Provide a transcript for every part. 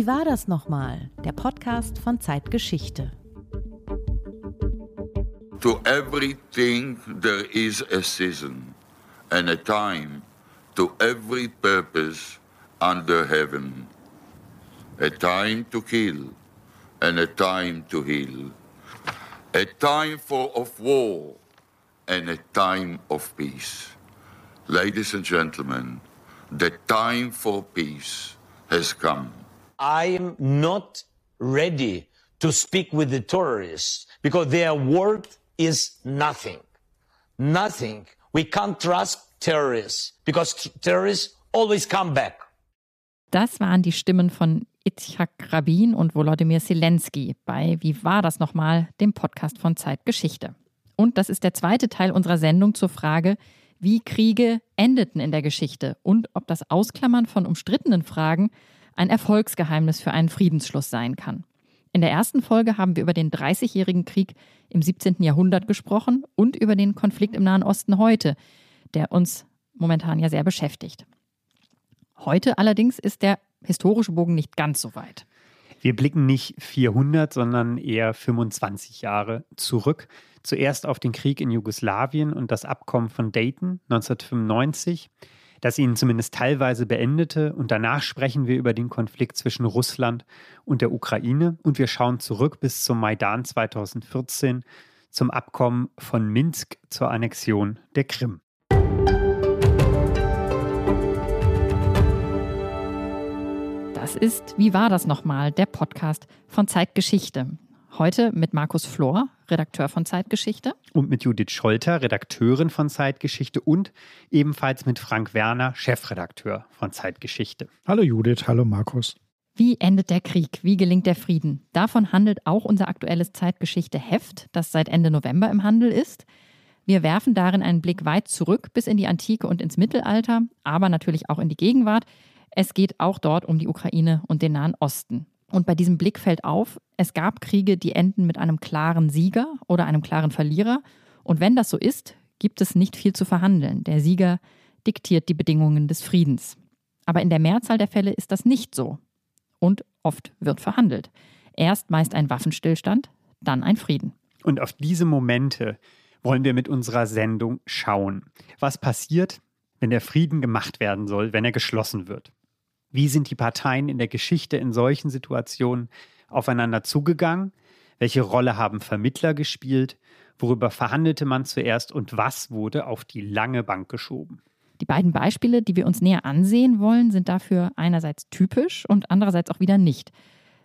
Wie war das nochmal? Der Podcast von Zeitgeschichte. To everything there is a season and a time to every purpose under heaven. A time to kill and a time to heal. A time for of war and a time of peace. Ladies and gentlemen, the time for peace has come. I am not ready to speak with the terrorists because their word is nothing. Nothing. We can't trust terrorists because terrorists always come back. Das waren die Stimmen von Itzhak Rabin und Volodymyr Zelensky bei Wie war das nochmal, dem Podcast von Zeitgeschichte. Und das ist der zweite Teil unserer Sendung zur Frage, wie Kriege endeten in der Geschichte und ob das Ausklammern von umstrittenen Fragen ein Erfolgsgeheimnis für einen Friedensschluss sein kann. In der ersten Folge haben wir über den Dreißigjährigen Krieg im 17. Jahrhundert gesprochen und über den Konflikt im Nahen Osten heute, der uns momentan ja sehr beschäftigt. Heute allerdings ist der historische Bogen nicht ganz so weit. Wir blicken nicht 400, sondern eher 25 Jahre zurück. Zuerst auf den Krieg in Jugoslawien und das Abkommen von Dayton 1995, das ihn zumindest teilweise beendete. Und danach sprechen wir über den Konflikt zwischen Russland und der Ukraine. Und wir schauen zurück bis zum Maidan 2014, zum Abkommen von Minsk zur Annexion der Krim. Das ist Wie war das nochmal? Der Podcast von Zeitgeschichte. Heute mit Markus Flor, Redakteur von Zeitgeschichte. Und mit Judith Scholter, Redakteurin von Zeitgeschichte. Und ebenfalls mit Frank Werner, Chefredakteur von Zeitgeschichte. Hallo Judith, hallo Markus. Wie endet der Krieg? Wie gelingt der Frieden? Davon handelt auch unser aktuelles Zeitgeschichte-Heft, das seit Ende November im Handel ist. Wir werfen darin einen Blick weit zurück bis in die Antike und ins Mittelalter, aber natürlich auch in die Gegenwart. Es geht auch dort um die Ukraine und den Nahen Osten. Und bei diesem Blick fällt auf, es gab Kriege, die enden mit einem klaren Sieger oder einem klaren Verlierer. Und wenn das so ist, gibt es nicht viel zu verhandeln. Der Sieger diktiert die Bedingungen des Friedens. Aber in der Mehrzahl der Fälle ist das nicht so. Und oft wird verhandelt. Erst meist ein Waffenstillstand, dann ein Frieden. Und auf diese Momente wollen wir mit unserer Sendung schauen. Was passiert, wenn der Frieden gemacht werden soll, wenn er geschlossen wird? Wie sind die Parteien in der Geschichte in solchen Situationen aufeinander zugegangen? Welche Rolle haben Vermittler gespielt? Worüber verhandelte man zuerst und was wurde auf die lange Bank geschoben? Die beiden Beispiele, die wir uns näher ansehen wollen, sind dafür einerseits typisch und andererseits auch wieder nicht.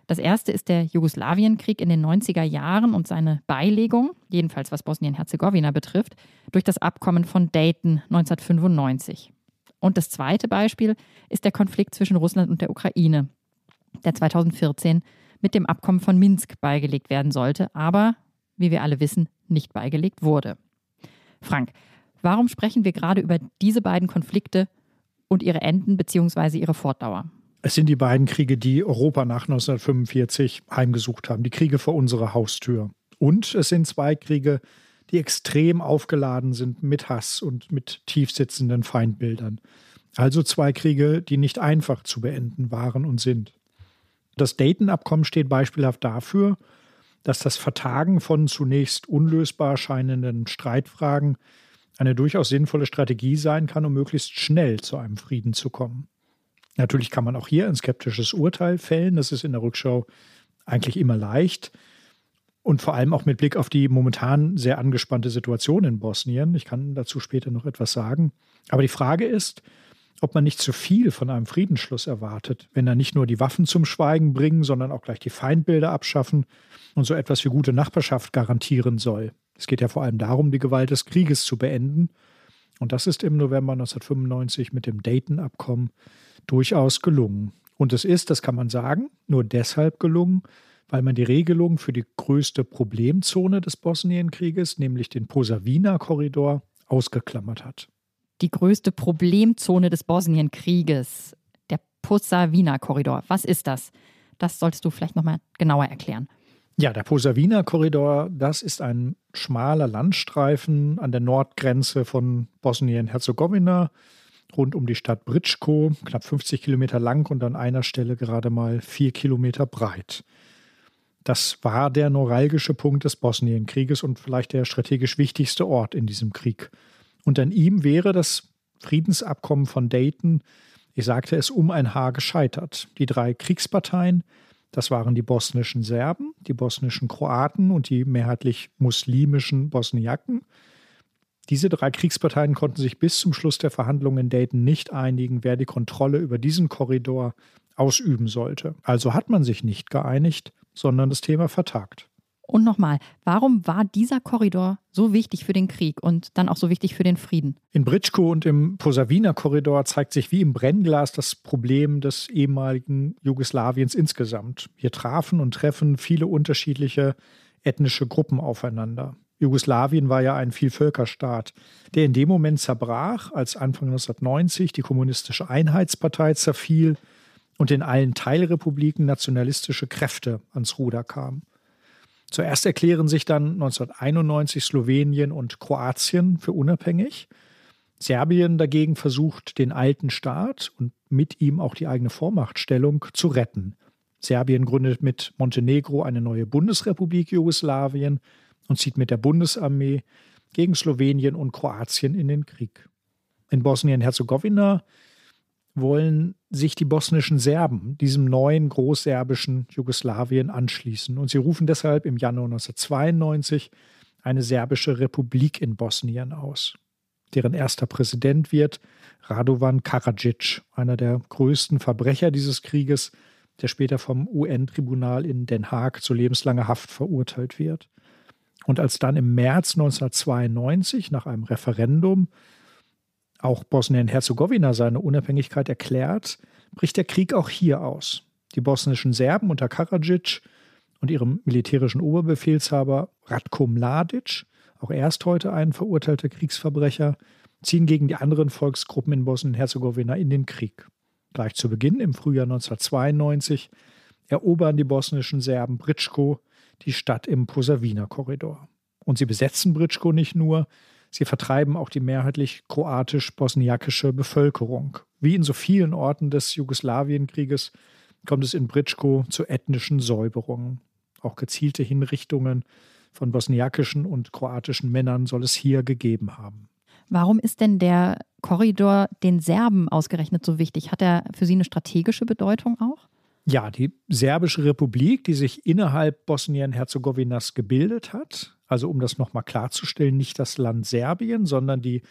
Das erste ist der Jugoslawienkrieg in den 90er Jahren und seine Beilegung, jedenfalls was Bosnien-Herzegowina betrifft, durch das Abkommen von Dayton 1995. Und das zweite Beispiel ist der Konflikt zwischen Russland und der Ukraine, der 2014 mit dem Abkommen von Minsk beigelegt werden sollte, aber, wie wir alle wissen, nicht beigelegt wurde. Frank, warum sprechen wir gerade über diese beiden Konflikte und ihre Enden bzw. ihre Fortdauer? Es sind die beiden Kriege, die Europa nach 1945 heimgesucht haben, die Kriege vor unserer Haustür. Und es sind zwei Kriege, die extrem aufgeladen sind mit Hass und mit tiefsitzenden Feindbildern. Also zwei Kriege, die nicht einfach zu beenden waren und sind. Das Dayton-Abkommen steht beispielhaft dafür, dass das Vertagen von zunächst unlösbar scheinenden Streitfragen eine durchaus sinnvolle Strategie sein kann, um möglichst schnell zu einem Frieden zu kommen. Natürlich kann man auch hier ein skeptisches Urteil fällen. Das ist in der Rückschau eigentlich immer leicht. Und vor allem auch mit Blick auf die momentan sehr angespannte Situation in Bosnien. Ich kann dazu später noch etwas sagen. Aber die Frage ist, ob man nicht zu viel von einem Friedensschluss erwartet, wenn er nicht nur die Waffen zum Schweigen bringen, sondern auch gleich die Feindbilder abschaffen und so etwas wie gute Nachbarschaft garantieren soll. Es geht ja vor allem darum, die Gewalt des Krieges zu beenden. Und das ist im November 1995 mit dem Dayton-Abkommen durchaus gelungen. Und es ist, das kann man sagen, nur deshalb gelungen, weil man die Regelung für die größte Problemzone des Bosnienkrieges, nämlich den Posavina-Korridor, ausgeklammert hat die größte Problemzone des Bosnienkrieges, der Posavina-Korridor. Was ist das? Das solltest du vielleicht nochmal genauer erklären. Ja, der Posavina-Korridor, das ist ein schmaler Landstreifen an der Nordgrenze von Bosnien-Herzegowina rund um die Stadt Britschko, knapp 50 Kilometer lang und an einer Stelle gerade mal vier Kilometer breit. Das war der neuralgische Punkt des Bosnienkrieges und vielleicht der strategisch wichtigste Ort in diesem Krieg. Und an ihm wäre das Friedensabkommen von Dayton, ich sagte es, um ein Haar gescheitert. Die drei Kriegsparteien, das waren die bosnischen Serben, die bosnischen Kroaten und die mehrheitlich muslimischen Bosniaken, diese drei Kriegsparteien konnten sich bis zum Schluss der Verhandlungen in Dayton nicht einigen, wer die Kontrolle über diesen Korridor ausüben sollte. Also hat man sich nicht geeinigt, sondern das Thema vertagt. Und nochmal, warum war dieser Korridor so wichtig für den Krieg und dann auch so wichtig für den Frieden? In Britschko und im Posavina-Korridor zeigt sich wie im Brennglas das Problem des ehemaligen Jugoslawiens insgesamt. Hier trafen und treffen viele unterschiedliche ethnische Gruppen aufeinander. Jugoslawien war ja ein Vielvölkerstaat, der in dem Moment zerbrach, als Anfang 1990 die Kommunistische Einheitspartei zerfiel und in allen Teilrepubliken nationalistische Kräfte ans Ruder kamen. Zuerst erklären sich dann 1991 Slowenien und Kroatien für unabhängig. Serbien dagegen versucht, den alten Staat und mit ihm auch die eigene Vormachtstellung zu retten. Serbien gründet mit Montenegro eine neue Bundesrepublik Jugoslawien und zieht mit der Bundesarmee gegen Slowenien und Kroatien in den Krieg. In Bosnien-Herzegowina wollen sich die bosnischen Serben diesem neuen großserbischen Jugoslawien anschließen. Und sie rufen deshalb im Januar 1992 eine serbische Republik in Bosnien aus. Deren erster Präsident wird Radovan Karadzic, einer der größten Verbrecher dieses Krieges, der später vom UN-Tribunal in Den Haag zu lebenslanger Haft verurteilt wird. Und als dann im März 1992 nach einem Referendum auch Bosnien-Herzegowina seine Unabhängigkeit erklärt, bricht der Krieg auch hier aus. Die bosnischen Serben unter Karadzic und ihrem militärischen Oberbefehlshaber Ratko Mladic, auch erst heute ein verurteilter Kriegsverbrecher, ziehen gegen die anderen Volksgruppen in Bosnien-Herzegowina in den Krieg. Gleich zu Beginn, im Frühjahr 1992, erobern die bosnischen Serben Britschko, die Stadt im Posavina-Korridor. Und sie besetzen Britschko nicht nur, Sie vertreiben auch die mehrheitlich kroatisch-bosniakische Bevölkerung. Wie in so vielen Orten des Jugoslawienkrieges kommt es in Britschko zu ethnischen Säuberungen. Auch gezielte Hinrichtungen von bosniakischen und kroatischen Männern soll es hier gegeben haben. Warum ist denn der Korridor den Serben ausgerechnet so wichtig? Hat er für sie eine strategische Bedeutung auch? Ja, die serbische Republik, die sich innerhalb Bosnien-Herzegowinas gebildet hat, also um das nochmal klarzustellen, nicht das Land Serbien, sondern die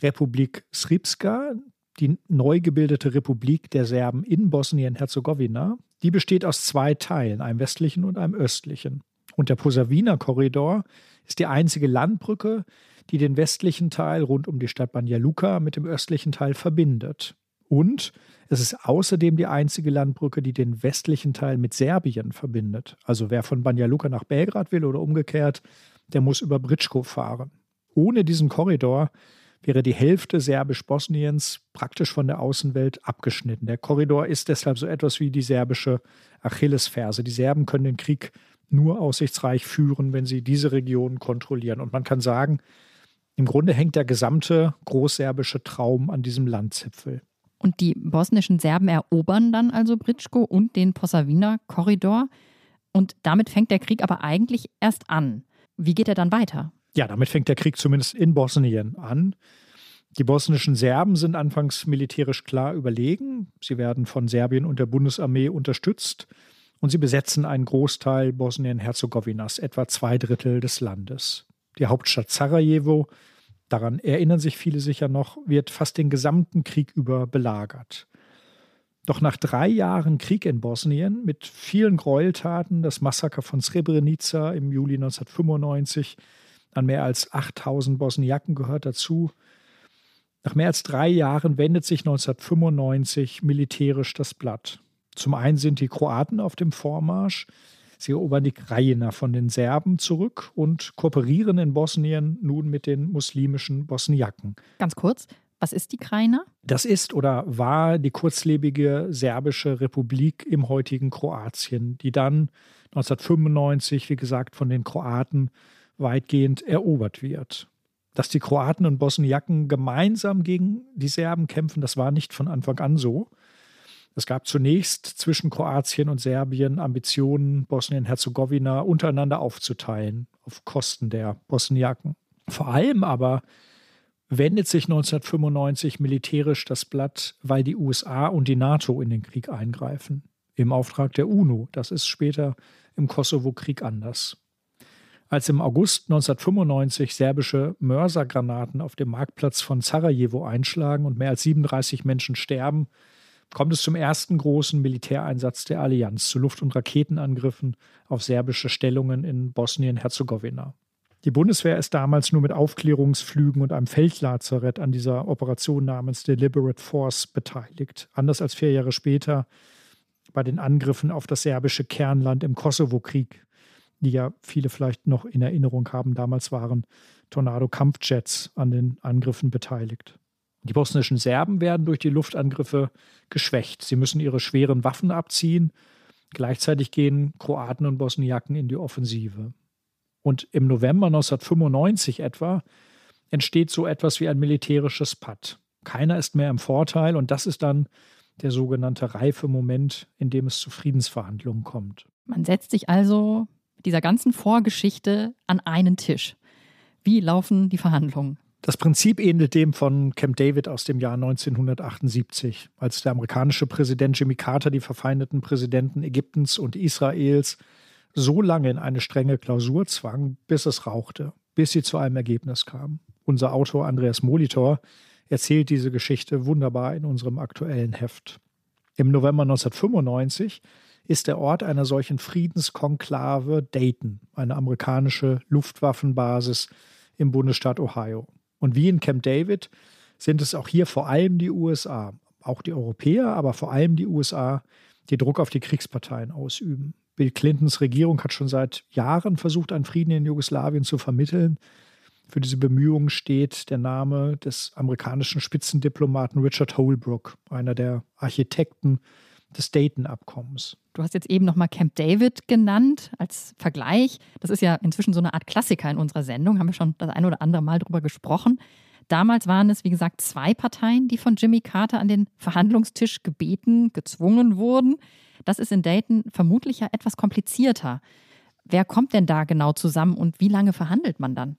Republik Srpska, die neu gebildete Republik der Serben in Bosnien-Herzegowina. Die besteht aus zwei Teilen, einem westlichen und einem östlichen. Und der Posavina-Korridor ist die einzige Landbrücke, die den westlichen Teil rund um die Stadt Banja Luka mit dem östlichen Teil verbindet. Und es ist außerdem die einzige Landbrücke, die den westlichen Teil mit Serbien verbindet. Also wer von Banja Luka nach Belgrad will oder umgekehrt, der muss über Britschko fahren. Ohne diesen Korridor wäre die Hälfte Serbisch-Bosniens praktisch von der Außenwelt abgeschnitten. Der Korridor ist deshalb so etwas wie die serbische Achillesferse. Die Serben können den Krieg nur aussichtsreich führen, wenn sie diese Region kontrollieren. Und man kann sagen, im Grunde hängt der gesamte großserbische Traum an diesem Landzipfel. Und die bosnischen Serben erobern dann also Britschko und den Posavina-Korridor. Und damit fängt der Krieg aber eigentlich erst an. Wie geht er dann weiter? Ja, damit fängt der Krieg zumindest in Bosnien an. Die bosnischen Serben sind anfangs militärisch klar überlegen. Sie werden von Serbien und der Bundesarmee unterstützt und sie besetzen einen Großteil Bosnien-Herzegowinas, etwa zwei Drittel des Landes. Die Hauptstadt Sarajevo, daran erinnern sich viele sicher noch, wird fast den gesamten Krieg über belagert. Doch nach drei Jahren Krieg in Bosnien mit vielen Gräueltaten, das Massaker von Srebrenica im Juli 1995, an mehr als 8000 Bosniaken gehört dazu. Nach mehr als drei Jahren wendet sich 1995 militärisch das Blatt. Zum einen sind die Kroaten auf dem Vormarsch. Sie erobern die Krajina von den Serben zurück und kooperieren in Bosnien nun mit den muslimischen Bosniaken. Ganz kurz, was ist die Krajina? Das ist oder war die kurzlebige serbische Republik im heutigen Kroatien, die dann 1995, wie gesagt, von den Kroaten weitgehend erobert wird. Dass die Kroaten und Bosniaken gemeinsam gegen die Serben kämpfen, das war nicht von Anfang an so. Es gab zunächst zwischen Kroatien und Serbien Ambitionen, Bosnien-Herzegowina untereinander aufzuteilen, auf Kosten der Bosniaken. Vor allem aber wendet sich 1995 militärisch das Blatt, weil die USA und die NATO in den Krieg eingreifen. Im Auftrag der UNO. Das ist später im Kosovo-Krieg anders. Als im August 1995 serbische Mörsergranaten auf dem Marktplatz von Sarajevo einschlagen und mehr als 37 Menschen sterben, kommt es zum ersten großen Militäreinsatz der Allianz zu Luft- und Raketenangriffen auf serbische Stellungen in Bosnien-Herzegowina. Die Bundeswehr ist damals nur mit Aufklärungsflügen und einem Feldlazarett an dieser Operation namens Deliberate Force beteiligt. Anders als vier Jahre später bei den Angriffen auf das serbische Kernland im Kosovo-Krieg, die ja viele vielleicht noch in Erinnerung haben. Damals waren Tornado-Kampfjets an den Angriffen beteiligt. Die bosnischen Serben werden durch die Luftangriffe geschwächt. Sie müssen ihre schweren Waffen abziehen. Gleichzeitig gehen Kroaten und Bosniaken in die Offensive. Und im November 1995 etwa entsteht so etwas wie ein militärisches Patt. Keiner ist mehr im Vorteil und das ist dann der sogenannte reife Moment, in dem es zu Friedensverhandlungen kommt. Man setzt sich also mit dieser ganzen Vorgeschichte an einen Tisch. Wie laufen die Verhandlungen? Das Prinzip ähnelt dem von Camp David aus dem Jahr 1978, als der amerikanische Präsident Jimmy Carter die verfeindeten Präsidenten Ägyptens und Israels so lange in eine strenge Klausur zwang, bis es rauchte, bis sie zu einem Ergebnis kamen. Unser Autor Andreas Molitor erzählt diese Geschichte wunderbar in unserem aktuellen Heft. Im November 1995 ist der Ort einer solchen Friedenskonklave Dayton, eine amerikanische Luftwaffenbasis im Bundesstaat Ohio. Und wie in Camp David sind es auch hier vor allem die USA, auch die Europäer, aber vor allem die USA, die Druck auf die Kriegsparteien ausüben. Bill Clintons Regierung hat schon seit Jahren versucht, einen Frieden in Jugoslawien zu vermitteln. Für diese Bemühungen steht der Name des amerikanischen Spitzendiplomaten Richard Holbrooke, einer der Architekten des Dayton-Abkommens. Du hast jetzt eben nochmal Camp David genannt als Vergleich. Das ist ja inzwischen so eine Art Klassiker in unserer Sendung, haben wir schon das ein oder andere Mal drüber gesprochen. Damals waren es, wie gesagt, zwei Parteien, die von Jimmy Carter an den Verhandlungstisch gebeten, gezwungen wurden. Das ist in Dayton vermutlich ja etwas komplizierter. Wer kommt denn da genau zusammen und wie lange verhandelt man dann?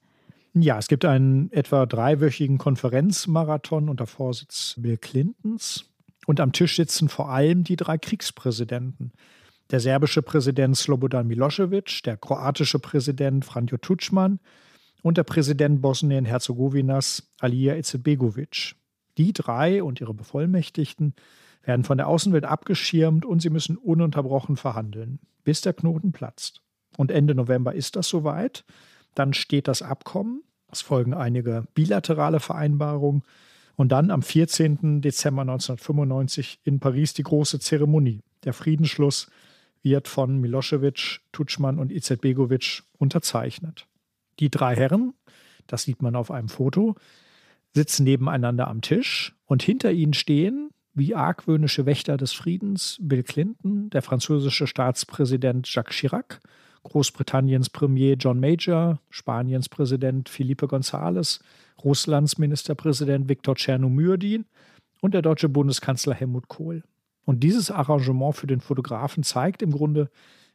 Ja, es gibt einen etwa dreiwöchigen Konferenzmarathon unter Vorsitz Bill Clintons. Und am Tisch sitzen vor allem die drei Kriegspräsidenten. Der serbische Präsident Slobodan Milosevic, der kroatische Präsident Franjo Tuđman und der Präsident Bosnien-Herzegowinas Alija Izetbegovic. Die drei und ihre Bevollmächtigten werden von der Außenwelt abgeschirmt und sie müssen ununterbrochen verhandeln, bis der Knoten platzt. Und Ende November ist das soweit. Dann steht das Abkommen. Es folgen einige bilaterale Vereinbarungen und dann am 14. Dezember 1995 in Paris die große Zeremonie. Der Friedensschluss wird von Milosevic, Tutschmann und Izetbegovic unterzeichnet. Die drei Herren, das sieht man auf einem Foto, sitzen nebeneinander am Tisch und hinter ihnen stehen, wie argwöhnische Wächter des Friedens, Bill Clinton, der französische Staatspräsident Jacques Chirac, Großbritanniens Premier John Major, Spaniens Präsident Felipe González, Russlands Ministerpräsident Viktor Tschernomyrdin und der deutsche Bundeskanzler Helmut Kohl. Und dieses Arrangement für den Fotografen zeigt im Grunde,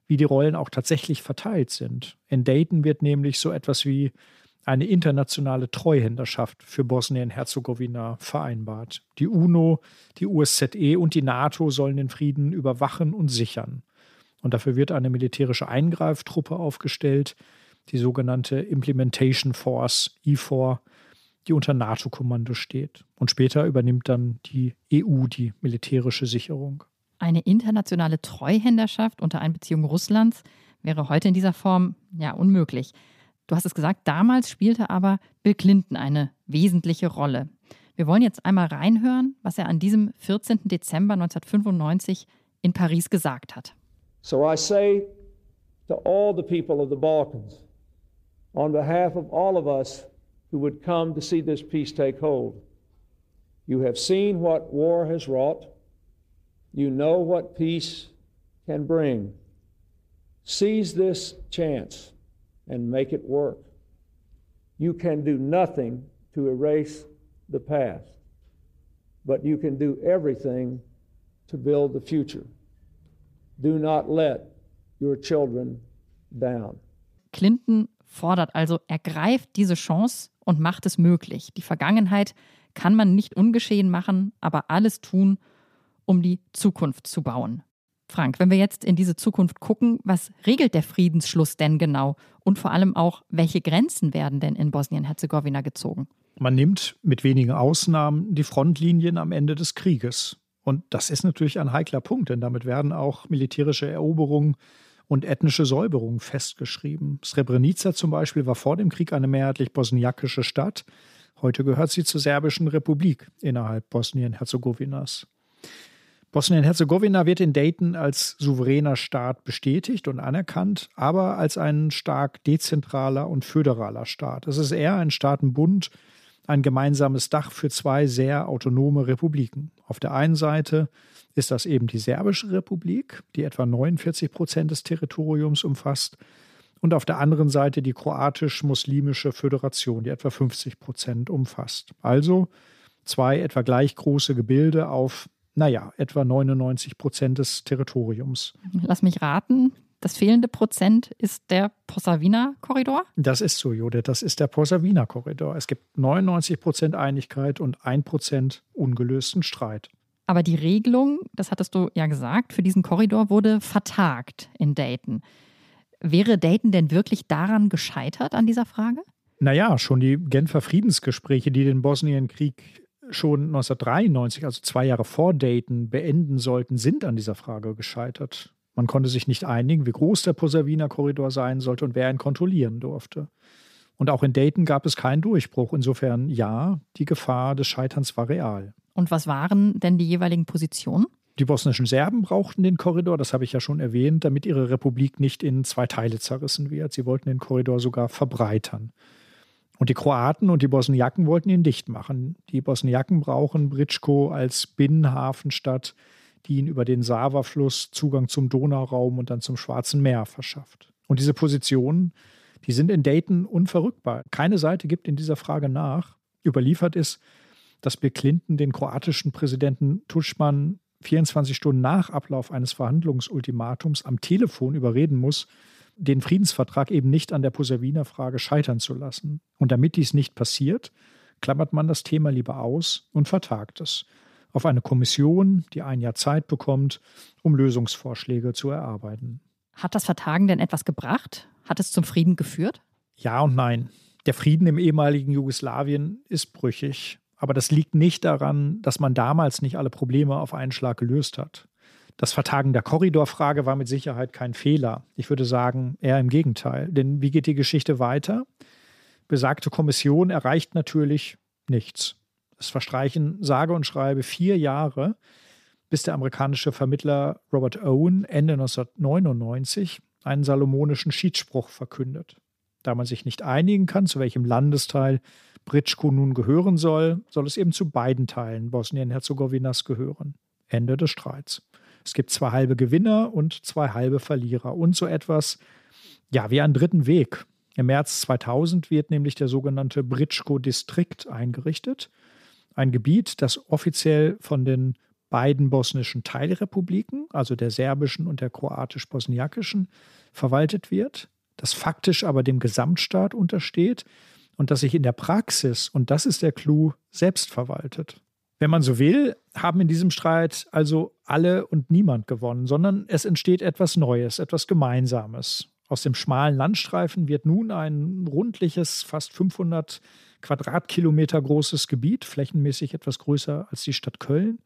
wie die Rollen auch tatsächlich verteilt sind. In Dayton wird nämlich so etwas wie eine internationale Treuhänderschaft für Bosnien-Herzegowina vereinbart. Die UNO, die USZE und die NATO sollen den Frieden überwachen und sichern. Und dafür wird eine militärische Eingreiftruppe aufgestellt, die sogenannte Implementation Force, IFOR, die unter NATO-Kommando steht. Und später übernimmt dann die EU die militärische Sicherung. Eine internationale Treuhänderschaft unter Einbeziehung Russlands wäre heute in dieser Form ja unmöglich. Du hast es gesagt, damals spielte aber Bill Clinton eine wesentliche Rolle. Wir wollen jetzt einmal reinhören, was er an diesem 14. Dezember 1995 in Paris gesagt hat. So I say to all the people of the Balkans, on behalf of all of us who would come to see this peace take hold, you have seen what war has wrought. You know what peace can bring. Seize this chance and make it work. You can do nothing to erase the past, but you can do everything to build the future. Do not let your children down. Clinton fordert also, ergreift diese Chance und macht es möglich. Die Vergangenheit kann man nicht ungeschehen machen, aber alles tun, um die Zukunft zu bauen. Frank, wenn wir jetzt in diese Zukunft gucken, was regelt der Friedensschluss denn genau? Und vor allem auch, welche Grenzen werden denn in Bosnien-Herzegowina gezogen? Man nimmt mit wenigen Ausnahmen die Frontlinien am Ende des Krieges. Und das ist natürlich ein heikler Punkt, denn damit werden auch militärische Eroberungen und ethnische Säuberungen festgeschrieben. Srebrenica zum Beispiel war vor dem Krieg eine mehrheitlich bosniakische Stadt. Heute gehört sie zur serbischen Republik innerhalb Bosnien-Herzegowinas. Bosnien-Herzegowina wird in Dayton als souveräner Staat bestätigt und anerkannt, aber als ein stark dezentraler und föderaler Staat. Es ist eher ein Staatenbund, ein gemeinsames Dach für zwei sehr autonome Republiken. Auf der einen Seite ist das eben die Serbische Republik, die etwa 49 Prozent des Territoriums umfasst, und auf der anderen Seite die kroatisch-muslimische Föderation, die etwa 50 Prozent umfasst. Also zwei etwa gleich große Gebilde auf naja, etwa 99 Prozent des Territoriums. Lass mich raten, das fehlende Prozent ist der Posavina-Korridor? Das ist so, Judith. Das ist der Posavina-Korridor. Es gibt 99 Prozent Einigkeit und 1 Prozent ungelösten Streit. Aber die Regelung, das hattest du ja gesagt, für diesen Korridor wurde vertagt in Dayton. Wäre Dayton denn wirklich daran gescheitert, an dieser Frage? Naja, schon die Genfer Friedensgespräche, die den Bosnienkrieg schon 1993, also zwei Jahre vor Dayton, beenden sollten, sind an dieser Frage gescheitert. Man konnte sich nicht einigen, wie groß der Posaviner Korridor sein sollte und wer ihn kontrollieren durfte. Und auch in Dayton gab es keinen Durchbruch. Insofern ja, die Gefahr des Scheiterns war real. Und was waren denn die jeweiligen Positionen? Die bosnischen Serben brauchten den Korridor, das habe ich ja schon erwähnt, damit ihre Republik nicht in zwei Teile zerrissen wird. Sie wollten den Korridor sogar verbreitern. Und die Kroaten und die Bosniaken wollten ihn dicht machen. Die Bosniaken brauchen Britschko als Binnenhafenstadt, die ihnen über den Sava-Fluss Zugang zum Donauraum und dann zum Schwarzen Meer verschafft. Und diese Positionen, die sind in Dayton unverrückbar. Keine Seite gibt in dieser Frage nach. Überliefert ist, dass Bill Clinton den kroatischen Präsidenten Tuschman 24 Stunden nach Ablauf eines Verhandlungsultimatums am Telefon überreden muss, den Friedensvertrag eben nicht an der Posaviner Frage scheitern zu lassen. Und damit dies nicht passiert, klammert man das Thema lieber aus und vertagt es auf eine Kommission, die ein Jahr Zeit bekommt, um Lösungsvorschläge zu erarbeiten. Hat das Vertagen denn etwas gebracht? Hat es zum Frieden geführt? Ja und nein. Der Frieden im ehemaligen Jugoslawien ist brüchig. Aber das liegt nicht daran, dass man damals nicht alle Probleme auf einen Schlag gelöst hat. Das Vertagen der Korridorfrage war mit Sicherheit kein Fehler. Ich würde sagen, eher im Gegenteil. Denn wie geht die Geschichte weiter? Besagte Kommission erreicht natürlich nichts. Es verstreichen sage und schreibe vier Jahre, bis der amerikanische Vermittler Robert Owen Ende 1999 einen salomonischen Schiedsspruch verkündet. Da man sich nicht einigen kann, zu welchem Landesteil Britschko nun gehören soll, soll es eben zu beiden Teilen Bosnien-Herzegowinas gehören. Ende des Streits. Es gibt zwei halbe Gewinner und zwei halbe Verlierer und so etwas, ja, wie einen dritten Weg. Im März 2000 wird nämlich der sogenannte Britschko-Distrikt eingerichtet. Ein Gebiet, das offiziell von den beiden bosnischen Teilrepubliken, also der serbischen und der kroatisch-bosniakischen, verwaltet wird, das faktisch aber dem Gesamtstaat untersteht und das sich in der Praxis, und das ist der Clou, selbst verwaltet. Wenn man so will, haben in diesem Streit also alle und niemand gewonnen, sondern es entsteht etwas Neues, etwas Gemeinsames. Aus dem schmalen Landstreifen wird nun ein rundliches, fast 500 Quadratkilometer großes Gebiet, flächenmäßig etwas größer als die Stadt Köln,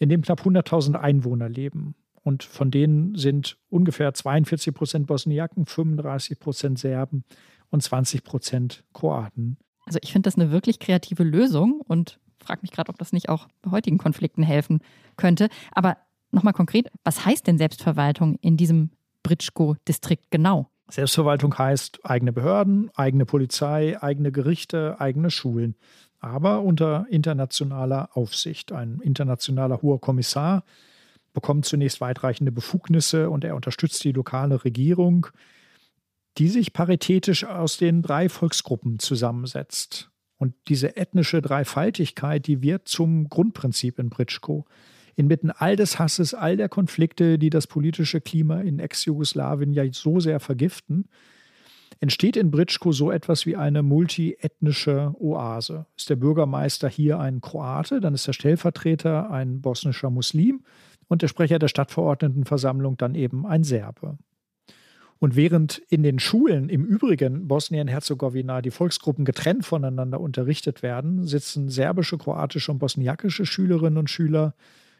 in dem knapp 100.000 Einwohner leben. Und von denen sind ungefähr 42 Prozent Bosniaken, 35 Prozent Serben und 20 Prozent Kroaten. Also ich finde das eine wirklich kreative Lösung und frage mich gerade, ob das nicht auch bei heutigen Konflikten helfen könnte. Aber nochmal konkret, was heißt denn Selbstverwaltung in diesem Britschko-Distrikt genau? Selbstverwaltung heißt eigene Behörden, eigene Polizei, eigene Gerichte, eigene Schulen, aber unter internationaler Aufsicht. Ein internationaler hoher Kommissar bekommt zunächst weitreichende Befugnisse und er unterstützt die lokale Regierung die sich paritätisch aus den drei Volksgruppen zusammensetzt. Und diese ethnische Dreifaltigkeit, die wird zum Grundprinzip in Britschko. Inmitten all des Hasses, all der Konflikte, die das politische Klima in Ex-Jugoslawien ja so sehr vergiften, entsteht in Britschko so etwas wie eine multiethnische Oase. Ist der Bürgermeister hier ein Kroate, dann ist der Stellvertreter ein bosnischer Muslim und der Sprecher der Stadtverordnetenversammlung dann eben ein Serbe. Und während in den Schulen im übrigen Bosnien-Herzegowina die Volksgruppen getrennt voneinander unterrichtet werden, sitzen serbische, kroatische und bosniakische Schülerinnen und Schüler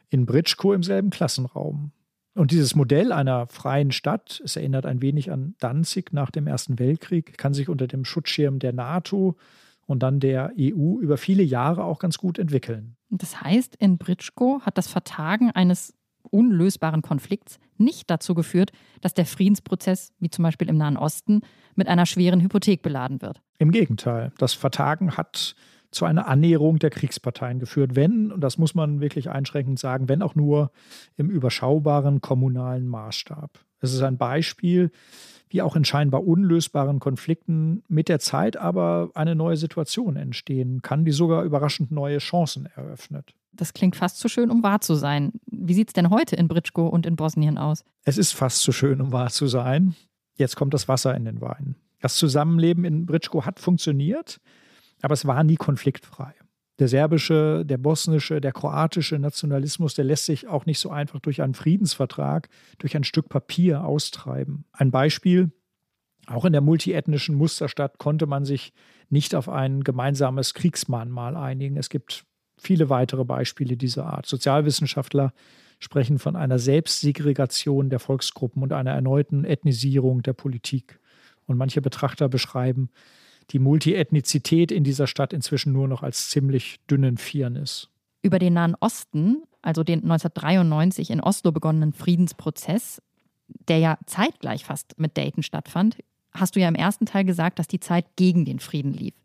in Britschko im selben Klassenraum. Und dieses Modell einer freien Stadt, es erinnert ein wenig an Danzig nach dem Ersten Weltkrieg, kann sich unter dem Schutzschirm der NATO und dann der EU über viele Jahre auch ganz gut entwickeln. Das heißt, in Britschko hat das Vertagen eines unlösbaren Konflikts nicht dazu geführt, dass der Friedensprozess, wie zum Beispiel im Nahen Osten, mit einer schweren Hypothek beladen wird. Im Gegenteil, das Vertagen hat zu einer Annäherung der Kriegsparteien geführt, wenn, und das muss man wirklich einschränkend sagen, wenn auch nur im überschaubaren kommunalen Maßstab. Es ist ein Beispiel, wie auch in scheinbar unlösbaren Konflikten mit der Zeit aber eine neue Situation entstehen kann, die sogar überraschend neue Chancen eröffnet. Das klingt fast zu schön, um wahr zu sein. Wie sieht es denn heute in Britschko und in Bosnien aus? Es ist fast zu schön, um wahr zu sein. Jetzt kommt das Wasser in den Wein. Das Zusammenleben in Britschko hat funktioniert, aber es war nie konfliktfrei. Der serbische, der bosnische, der kroatische Nationalismus, der lässt sich auch nicht so einfach durch einen Friedensvertrag, durch ein Stück Papier austreiben. Ein Beispiel, auch in der multiethnischen Musterstadt konnte man sich nicht auf ein gemeinsames Kriegsmahnmal einigen. Es gibt viele weitere Beispiele dieser Art. Sozialwissenschaftler sprechen von einer Selbstsegregation der Volksgruppen und einer erneuten Ethnisierung der Politik. Und manche Betrachter beschreiben die Multiethnizität in dieser Stadt inzwischen nur noch als ziemlich dünnen Firnis. Über den Nahen Osten, also den 1993 in Oslo begonnenen Friedensprozess, der ja zeitgleich fast mit Dayton stattfand, hast du ja im ersten Teil gesagt, dass die Zeit gegen den Frieden lief.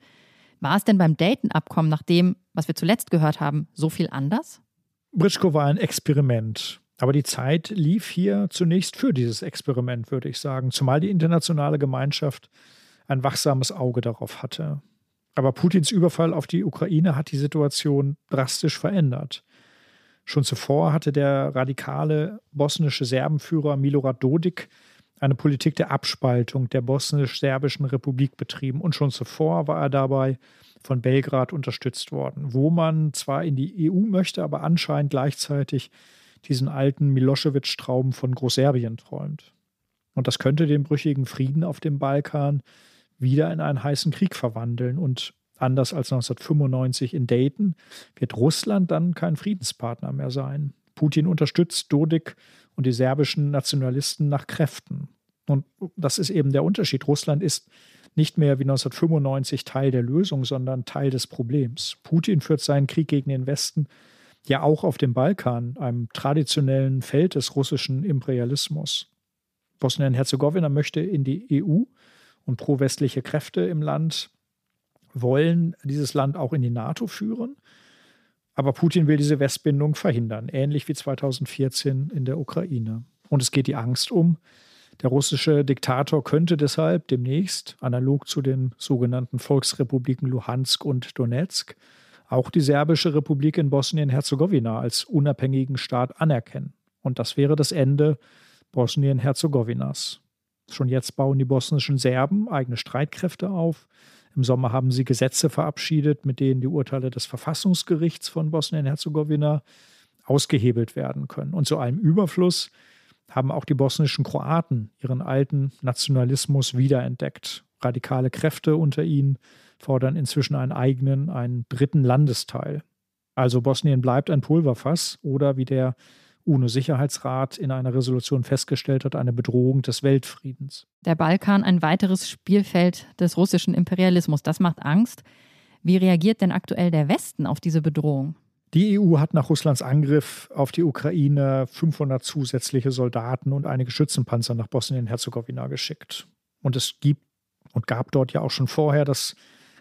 War es denn beim Dayton-Abkommen nach dem, was wir zuletzt gehört haben, so viel anders? Britschko war ein Experiment. Aber die Zeit lief hier zunächst für dieses Experiment, würde ich sagen, zumal die internationale Gemeinschaft ein wachsames Auge darauf hatte. Aber Putins Überfall auf die Ukraine hat die Situation drastisch verändert. Schon zuvor hatte der radikale bosnische Serbenführer Milorad Dodik eine Politik der Abspaltung der bosnisch-serbischen Republik betrieben und schon zuvor war er dabei von Belgrad unterstützt worden, wo man zwar in die EU möchte, aber anscheinend gleichzeitig diesen alten Milosevic-Traum von Großserbien träumt. Und das könnte den brüchigen Frieden auf dem Balkan wieder in einen heißen Krieg verwandeln. Und anders als 1995 in Dayton wird Russland dann kein Friedenspartner mehr sein. Putin unterstützt Dodik und die serbischen Nationalisten nach Kräften. Und das ist eben der Unterschied. Russland ist nicht mehr wie 1995 Teil der Lösung, sondern Teil des Problems. Putin führt seinen Krieg gegen den Westen ja auch auf dem Balkan, einem traditionellen Feld des russischen Imperialismus. Bosnien-Herzegowina möchte in die EU und pro-westliche Kräfte im Land wollen dieses Land auch in die NATO führen. Aber Putin will diese Westbindung verhindern, ähnlich wie 2014 in der Ukraine. Und es geht die Angst um. Der russische Diktator könnte deshalb demnächst, analog zu den sogenannten Volksrepubliken Luhansk und Donetsk, auch die serbische Republik in Bosnien-Herzegowina als unabhängigen Staat anerkennen. Und das wäre das Ende Bosnien-Herzegowinas. Schon jetzt bauen die bosnischen Serben eigene Streitkräfte auf. Im Sommer haben sie Gesetze verabschiedet, mit denen die Urteile des Verfassungsgerichts von Bosnien-Herzegowina ausgehebelt werden können. Und zu allem Überfluss haben auch die bosnischen Kroaten ihren alten Nationalismus wiederentdeckt. Radikale Kräfte unter ihnen fordern inzwischen einen eigenen, einen dritten Landesteil. Also Bosnien bleibt ein Pulverfass oder wie der UNO-Sicherheitsrat in einer Resolution festgestellt hat, eine Bedrohung des Weltfriedens. Der Balkan ein weiteres Spielfeld des russischen Imperialismus. Das macht Angst. Wie reagiert denn aktuell der Westen auf diese Bedrohung? Die EU hat nach Russlands Angriff auf die Ukraine 500 zusätzliche Soldaten und einige Schützenpanzer nach Bosnien-Herzegowina geschickt. Und es gibt und gab dort ja auch schon vorher das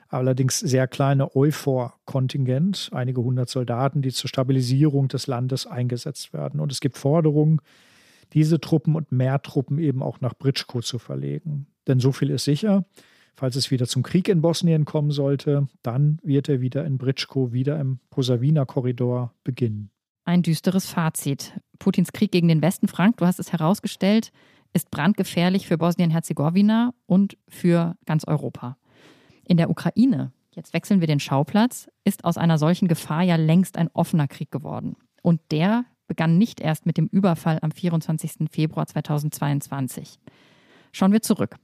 allerdings sehr kleine Euphor-Kontingent, einige hundert Soldaten, die zur Stabilisierung des Landes eingesetzt werden. Und es gibt Forderungen, diese Truppen und mehr Truppen eben auch nach Britschko zu verlegen. Denn so viel ist sicher, falls es wieder zum Krieg in Bosnien kommen sollte, dann wird er wieder in Britschko, wieder im Posavina-Korridor beginnen. Ein düsteres Fazit. Putins Krieg gegen den Westen, Frank, du hast es herausgestellt, ist brandgefährlich für Bosnien-Herzegowina und für ganz Europa. In der Ukraine, jetzt wechseln wir den Schauplatz, ist aus einer solchen Gefahr ja längst ein offener Krieg geworden. Und der begann nicht erst mit dem Überfall am 24. Februar 2022. Schauen wir zurück.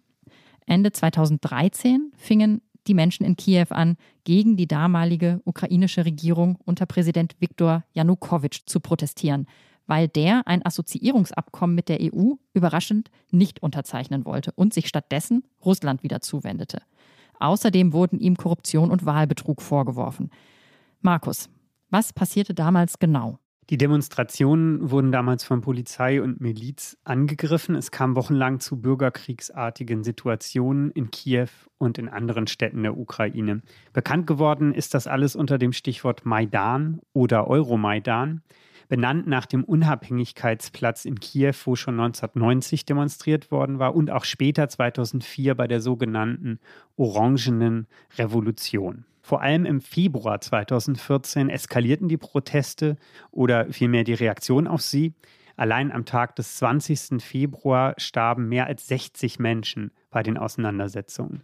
Ende 2013 fingen die Menschen in Kiew an, gegen die damalige ukrainische Regierung unter Präsident Viktor Janukowitsch zu protestieren, weil der ein Assoziierungsabkommen mit der EU überraschend nicht unterzeichnen wollte und sich stattdessen Russland wieder zuwendete. Außerdem wurden ihm Korruption und Wahlbetrug vorgeworfen. Markus, was passierte damals genau? Die Demonstrationen wurden damals von Polizei und Miliz angegriffen. Es kam wochenlang zu bürgerkriegsartigen Situationen in Kiew und in anderen Städten der Ukraine. Bekannt geworden ist das alles unter dem Stichwort Maidan oder Euromaidan, benannt nach dem Unabhängigkeitsplatz in Kiew, wo schon 1990 demonstriert worden war und auch später 2004 bei der sogenannten Orangenen Revolution. Vor allem im Februar 2014 eskalierten die Proteste oder vielmehr die Reaktion auf sie. Allein am Tag des 20. Februar starben mehr als 60 Menschen bei den Auseinandersetzungen.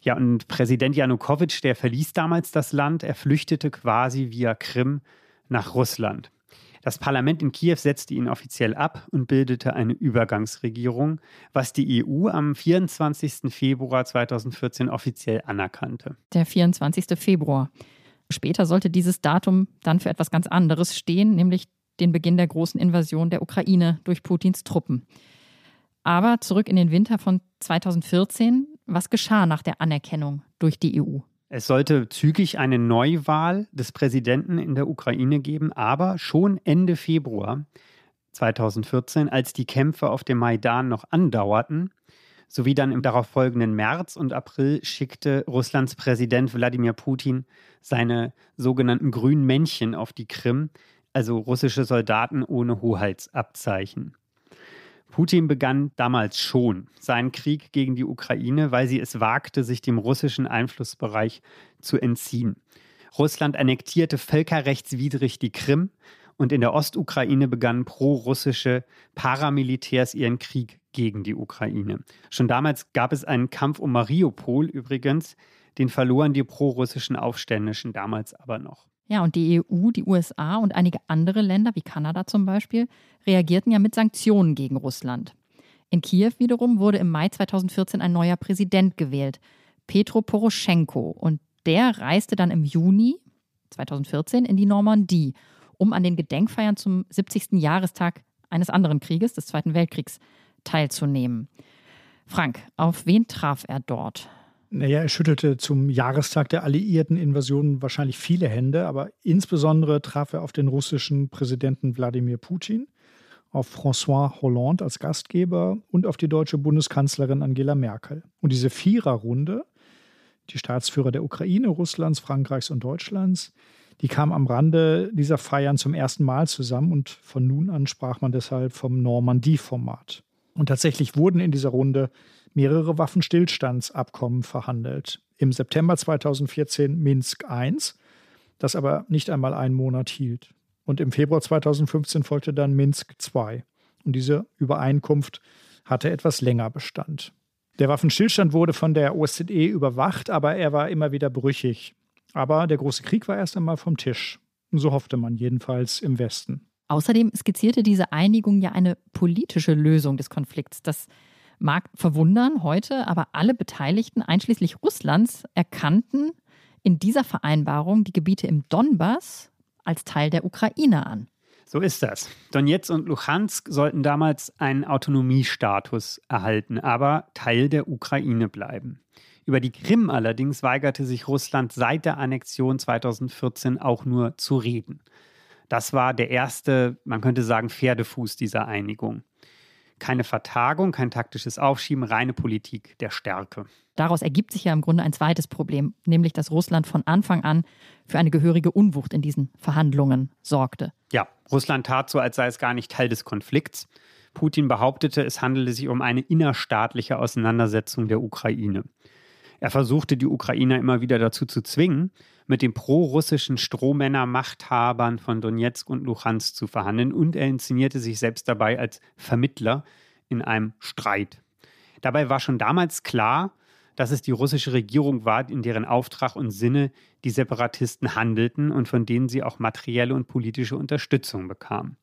Ja, und Präsident Janukowitsch, der verließ damals das Land, er flüchtete quasi via Krim nach Russland. Das Parlament in Kiew setzte ihn offiziell ab und bildete eine Übergangsregierung, was die EU am 24. Februar 2014 offiziell anerkannte. Der 24. Februar. Später sollte dieses Datum dann für etwas ganz anderes stehen, nämlich den Beginn der großen Invasion der Ukraine durch Putins Truppen. Aber zurück in den Winter von 2014. Was geschah nach der Anerkennung durch die EU? Es sollte zügig eine Neuwahl des Präsidenten in der Ukraine geben, aber schon Ende Februar 2014, als die Kämpfe auf dem Maidan noch andauerten, sowie dann im darauffolgenden März und April schickte Russlands Präsident Wladimir Putin seine sogenannten grünen Männchen auf die Krim, also russische Soldaten ohne Hoheitsabzeichen. Putin begann damals schon seinen Krieg gegen die Ukraine, weil sie es wagte, sich dem russischen Einflussbereich zu entziehen. Russland annektierte völkerrechtswidrig die Krim und in der Ostukraine begannen pro-russische Paramilitärs ihren Krieg gegen die Ukraine. Schon damals gab es einen Kampf um Mariupol übrigens, den verloren die pro-russischen Aufständischen damals aber noch. Ja, und die EU, die USA und einige andere Länder, wie Kanada zum Beispiel, reagierten ja mit Sanktionen gegen Russland. In Kiew wiederum wurde im Mai 2014 ein neuer Präsident gewählt, Petro Poroschenko. Und der reiste dann im Juni 2014 in die Normandie, um an den Gedenkfeiern zum 70. Jahrestag eines anderen Krieges, des Zweiten Weltkriegs, teilzunehmen. Frank, auf wen traf er dort? Naja, er schüttelte zum Jahrestag der alliierten Invasion wahrscheinlich viele Hände, aber insbesondere traf er auf den russischen Präsidenten Wladimir Putin, auf François Hollande als Gastgeber und auf die deutsche Bundeskanzlerin Angela Merkel. Und diese Viererrunde, die Staatsführer der Ukraine, Russlands, Frankreichs und Deutschlands, die kam am Rande dieser Feiern zum ersten Mal zusammen und von nun an sprach man deshalb vom Normandie-Format. Und tatsächlich wurden in dieser Runde mehrere Waffenstillstandsabkommen verhandelt. Im September 2014 Minsk I, das aber nicht einmal einen Monat hielt. Und im Februar 2015 folgte dann Minsk II. Und diese Übereinkunft hatte etwas länger Bestand. Der Waffenstillstand wurde von der OSZE überwacht, aber er war immer wieder brüchig. Aber der große Krieg war erst einmal vom Tisch. So hoffte man jedenfalls im Westen. Außerdem skizzierte diese Einigung ja eine politische Lösung des Konflikts. Das mag verwundern heute, aber alle Beteiligten, einschließlich Russlands, erkannten in dieser Vereinbarung die Gebiete im Donbass als Teil der Ukraine an. So ist das. Donetsk und Luhansk sollten damals einen Autonomiestatus erhalten, aber Teil der Ukraine bleiben. Über die Krim allerdings weigerte sich Russland seit der Annexion 2014 auch nur zu reden. Das war der erste, man könnte sagen, Pferdefuß dieser Einigung. Keine Vertagung, kein taktisches Aufschieben, reine Politik der Stärke. Daraus ergibt sich ja im Grunde ein zweites Problem, nämlich dass Russland von Anfang an für eine gehörige Unwucht in diesen Verhandlungen sorgte. Ja, Russland tat so, als sei es gar nicht Teil des Konflikts. Putin behauptete, es handele sich um eine innerstaatliche Auseinandersetzung der Ukraine. Er versuchte die Ukrainer immer wieder dazu zu zwingen, mit den prorussischen Strohmänner-Machthabern von Donetsk und Luhansk zu verhandeln und er inszenierte sich selbst dabei als Vermittler in einem Streit. Dabei war schon damals klar, dass es die russische Regierung war, in deren Auftrag und Sinne die Separatisten handelten und von denen sie auch materielle und politische Unterstützung bekamen.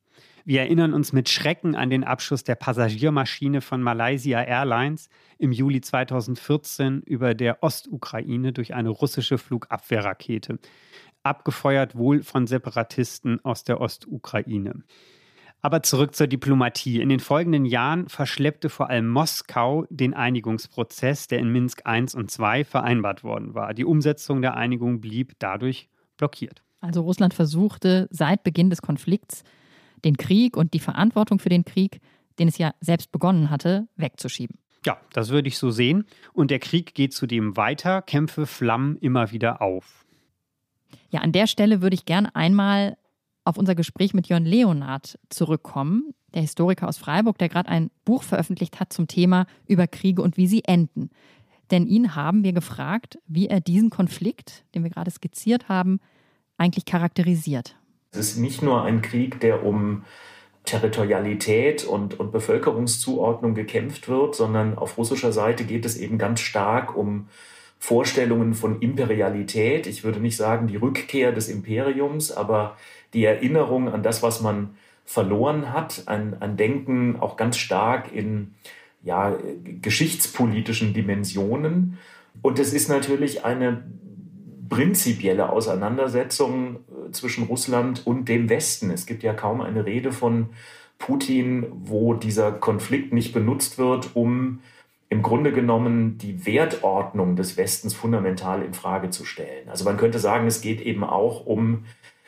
Wir erinnern uns mit Schrecken an den Abschuss der Passagiermaschine von Malaysia Airlines im Juli 2014 über der Ostukraine durch eine russische Flugabwehrrakete, abgefeuert wohl von Separatisten aus der Ostukraine. Aber zurück zur Diplomatie. In den folgenden Jahren verschleppte vor allem Moskau den Einigungsprozess, der in Minsk I und II vereinbart worden war. Die Umsetzung der Einigung blieb dadurch blockiert. Also Russland versuchte seit Beginn des Konflikts den Krieg und die Verantwortung für den Krieg, den es ja selbst begonnen hatte, wegzuschieben. Ja, das würde ich so sehen. Und der Krieg geht zudem weiter, Kämpfe flammen immer wieder auf. Ja, an der Stelle würde ich gerne einmal auf unser Gespräch mit Jörn Leonard zurückkommen, der Historiker aus Freiburg, der gerade ein Buch veröffentlicht hat zum Thema über Kriege und wie sie enden. Denn ihn haben wir gefragt, wie er diesen Konflikt, den wir gerade skizziert haben, eigentlich charakterisiert. Es ist nicht nur ein Krieg, der um Territorialität und, und Bevölkerungszuordnung gekämpft wird, sondern auf russischer Seite geht es eben ganz stark um Vorstellungen von Imperialität. Ich würde nicht sagen die Rückkehr des Imperiums, aber die Erinnerung an das, was man verloren hat, ein, ein Denken auch ganz stark in ja, geschichtspolitischen Dimensionen. Und es ist natürlich eine prinzipielle Auseinandersetzung äh, zwischen Russland und dem Westen. Es gibt ja kaum eine Rede von Putin, wo dieser Konflikt nicht benutzt wird, um im Grunde genommen die Wertordnung des Westens fundamental in Frage zu stellen. Also man könnte sagen, es geht eben auch um